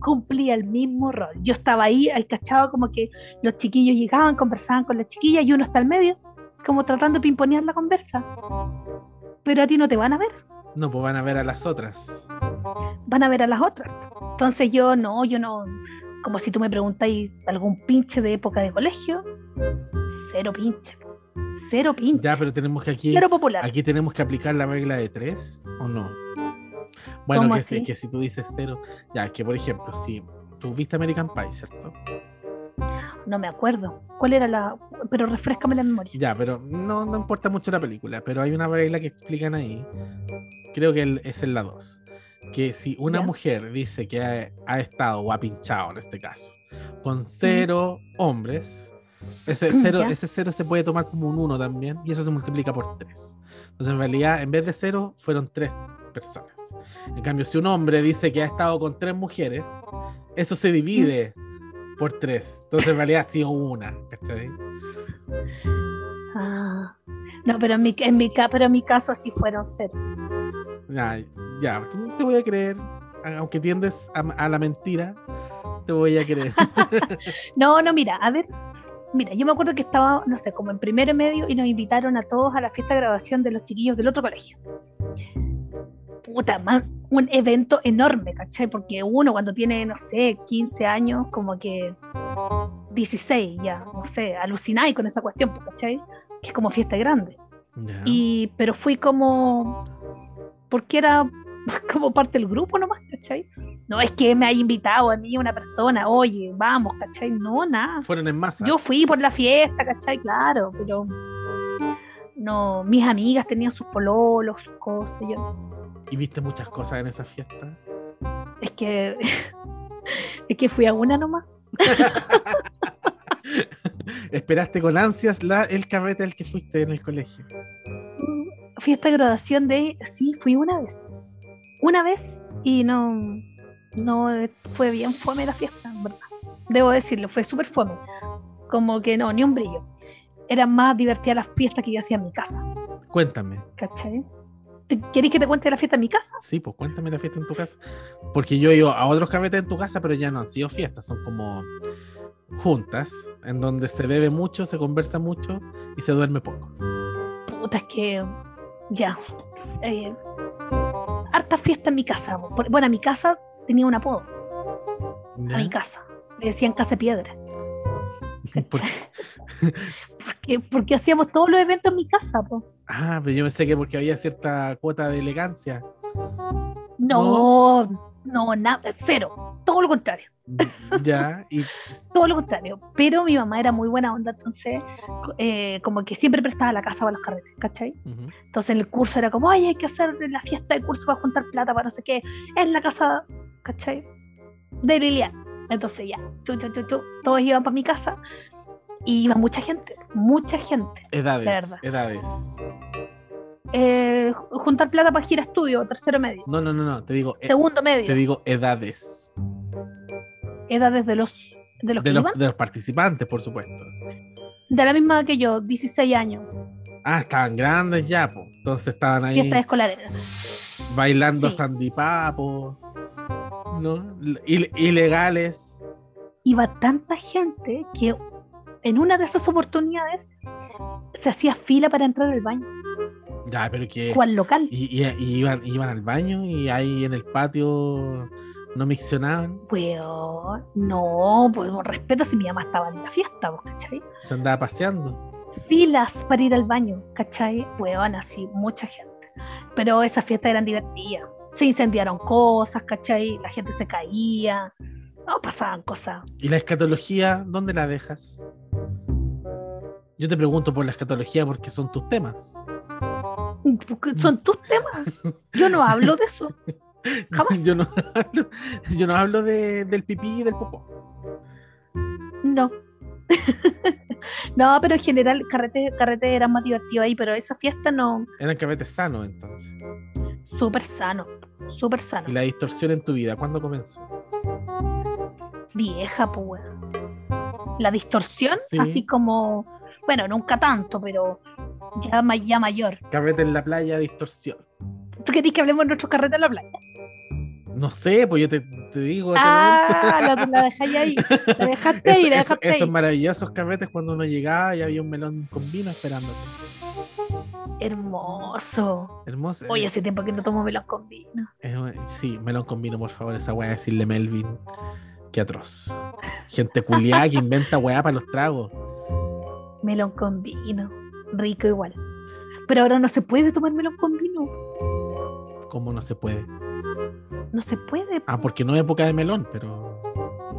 Cumplía el mismo rol. Yo estaba ahí, ahí cachado como que los chiquillos llegaban, conversaban con las chiquillas y uno está al medio, como tratando de pimponear la conversa. Pero a ti no te van a ver, No, pues van a ver a las otras. van a ver a las otras. Entonces yo no, yo no, como si tú me preguntáis algún pinche de época de colegio, cero pinche, cero pinche, Ya, pero tenemos que aquí, cero popular. aquí tenemos que aplicar la regla de tres, ¿o no? Bueno, ¿Cómo que, si, que si tú dices cero, ya, que por ejemplo, si tú viste American Pie, ¿cierto? No me acuerdo. ¿Cuál era la...? Pero refrescame la memoria. Ya, pero no, no importa mucho la película, pero hay una regla que explican ahí, creo que es en la 2, que si una Ya. mujer dice que ha, ha estado o ha pinchado en este caso con cero hombres, ese cero, Ya. ese cero se puede tomar como un 1 también y eso se multiplica por 3. Entonces en realidad en vez de cero fueron tres personas. En cambio, si un hombre dice que ha estado con tres mujeres, eso se divide por tres. Entonces en realidad ha sido una, ¿cachai? Ah. No, pero en mi, en mi, pero en mi caso sí fueron cero. Ya, te voy a creer, aunque tiendes a, a la mentira, te voy a creer. No, no, mira, a ver. Mira, yo me acuerdo que estaba, no sé, como en primero y medio y nos invitaron a todos a la fiesta de graduación de los chiquillos del otro colegio. Puta, man, un evento enorme, ¿cachai? Porque uno cuando tiene, no sé, 15 años, como que 16 ya, no sé, alucináis con esa cuestión, pues, ¿cachai? Que es como fiesta grande. Y, pero fui como, porque era como parte del grupo nomás, ¿cachai? No es que me haya invitado a mí una persona, oye, vamos, ¿cachai? No, nada. Fueron en masa. Yo fui por la fiesta, ¿cachai? Claro, pero no, mis amigas tenían sus pololos, sus cosas. Yo, ¿Y viste muchas cosas en esa fiesta? es que es que fui a una nomás. ¿Esperaste con ansias la, el carrete al que fuiste en el colegio? Fiesta de graduación de, sí, fui una vez. Una vez y no, no fue bien fome la fiesta, en verdad. Debo decirlo, fue súper fome. Como que no, ni un brillo. Eran más divertidas las fiestas que yo hacía en mi casa, Cuéntame. ¿cachai? ¿Te- ¿Queréis que te cuente la fiesta en mi casa? Sí, pues cuéntame la fiesta en tu casa. Porque yo he ido a otros carretes en tu casa, pero ya no han sido fiestas, son como juntas, en donde se bebe mucho, se conversa mucho y se duerme poco. Puta, es que ya. Eh, harta fiesta en mi casa. Bueno, a mi casa tenía un apodo. ¿Ya? A mi casa. Le decían casa piedra. Por- Porque, porque hacíamos todos los eventos en mi casa, po. Ah, pero yo pensé que porque había cierta cuota de elegancia. No, no, nada, cero. Todo lo contrario. Ya, y Todo lo contrario. Pero mi mamá era muy buena onda, entonces, eh, como que siempre prestaba la casa para los carretes, ¿cachai? ujú, Entonces en el curso era como, ay, hay que hacer la fiesta de curso para juntar plata para no sé qué. En la casa, ¿cachai? De Lilian. Entonces ya, chu, chu, chu, chu, todos iban para mi casa y iba mucha gente, mucha gente. edades, verdad. edades. Eh, ju- juntar plata para gira estudio, tercero medio, No, no, no, no, te digo, eh, segundo medio, te digo edades. edades de los, de los De los, iban, de los participantes, por supuesto. de la misma que yo, 16 años, Ah, estaban grandes ya, pues. Entonces estaban ahí fiestas escolares. bailando Sí. sandipapo, ¿no? Il- ilegales. Iba tanta gente que en una de esas oportunidades se hacía fila para entrar al baño, Ya, pero que. cual local. Y, y- y iban, iban al baño y ahí en el patio no miccionaban, Weón, no, pues respeto si mi mamá estaba en la fiesta, pues, ¿cachai? se andaba paseando. Filas para ir al baño, ¿cachai? Weón, así, mucha gente. Pero esas fiestas eran divertidas, se incendiaron cosas, ¿cachai? La gente se caía, no pasaban cosas. ¿Y la escatología, dónde la dejas? Yo te pregunto por la escatología porque son tus temas. Son tus temas. Yo no hablo de eso. Jamás. Yo no hablo, yo no hablo de- del pipí y del popó. No. no, pero en general, carrete, carrete era más divertido ahí, pero esa fiesta no. Eran cabetes sanos entonces. Súper sano. Súper sano. ¿Y la distorsión en tu vida cuándo comenzó? Vieja, pues. La distorsión, Sí. así como. Bueno, nunca tanto, pero ya, ma- ya mayor. Cabete en la playa, distorsión. ¿Tú querés que hablemos de nuestros carretes en la playa? No sé, pues yo te, te digo. Ah, la, la dejáis ahí. La dejaste ahí, la dejaste esos ahí. maravillosos carretes cuando uno llegaba y había un melón con vino esperándote. Hermoso. Hermoso. Oye, hace tiempo que no tomo melón con vino. sí, melón con vino, por favor. Esa weá decirle Melvin. Qué atroz. Gente culiada que inventa weá para los tragos. Melón con vino. Rico igual. Pero ahora no se puede tomar melón con vino. ¿Cómo no se puede? No se puede. Ah, porque no es época de melón, pero.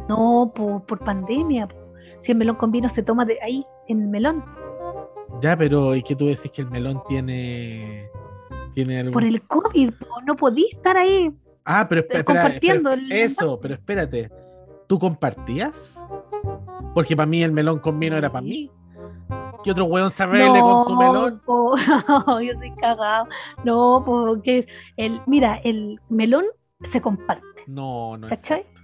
No, por, por pandemia. po. Si el melón con vino se toma de ahí, en el melón. Ya, pero ¿y qué tú decís que el melón tiene. Tiene algún. Por el COVID, no podí estar ahí. Ah, pero espera, compartiendo espera, el Eso, pero espérate. ¿Tú compartías? Porque para mí el melón con vino era para mí. ¿Qué otro weón se arregle con su melón? po, yo soy cagado. No, porque el, mira, el melón se comparte. No, no es ¿Cachai? cierto.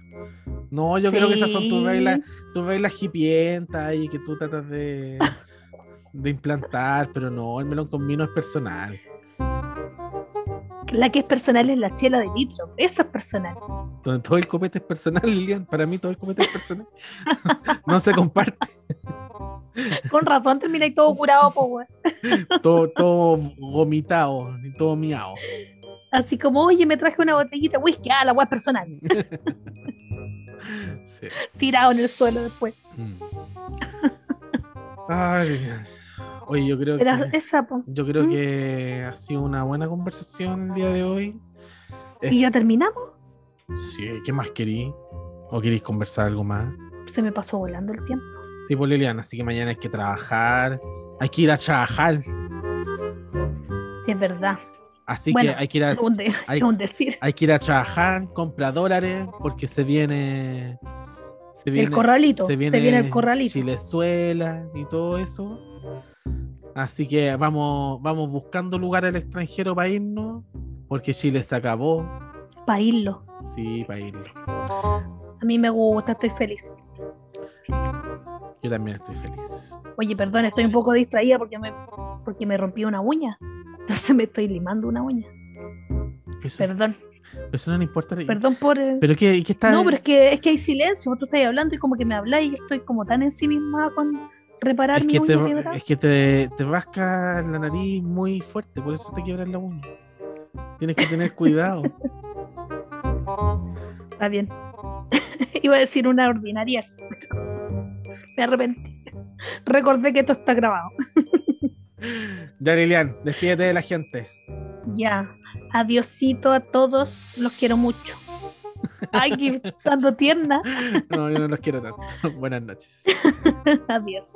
No, yo creo que esas son tus reglas, tus reglas hipientas y que tú tratas de, de implantar, pero no, el melón con vino es personal. La que es personal es la chela de litro. Esa es personal. Todo el copete es personal, Lilian. Para mí todo el copete es personal. no se comparte. Con razón termináis todo curado, po. Todo, todo vomitado todo miado. Así como, oye, me traje una botellita de whisky. Ah, la weá es personal. Sí. Tirado en el suelo después. Mm. Ay, Lilian. Oye, yo creo que, esa, yo creo ¿Mm? que ha sido una buena conversación el día de hoy. ¿Y ya terminamos? Sí, ¿qué más querí? ¿O queréis conversar algo más? Se me pasó volando el tiempo. Sí, pues Liliana, así que mañana hay que trabajar. Hay que ir a trabajar. Sí, es verdad. Así Bueno, que hay que ir a, hay- decir. hay que ir a trabajar, compra dólares, porque se viene. Se El corralito. Se Se viene, viene, el corralito. Chilezuela y todo eso. Así que vamos, vamos buscando lugar al extranjero para irnos, porque Chile se acabó. Para irlo. Sí, para irlo. A mí me gusta, estoy feliz. Yo también estoy feliz. Oye, perdón, estoy un poco distraída porque me, porque me rompí una uña. Entonces me estoy limando una uña. Eso, Perdón, eso no le importa. perdón por. ¿Pero qué, qué está? No, pero es que, es que hay silencio. Tú estás hablando y como que me habláis y estoy como tan en sí misma con reparar es mi que, uña te, quebrada. es que te, te rasca la nariz muy fuerte, por eso te quiebras la uña. Tienes que tener cuidado. Está bien. Iba a decir una ordinaria. Me arrepentí. Recordé que esto está grabado. ya, Lilian, despídete de la gente. Ya. Adiosito a todos. Los quiero mucho. Ay, que estando tierna. No, yo no los quiero tanto. Buenas noches. Adiós.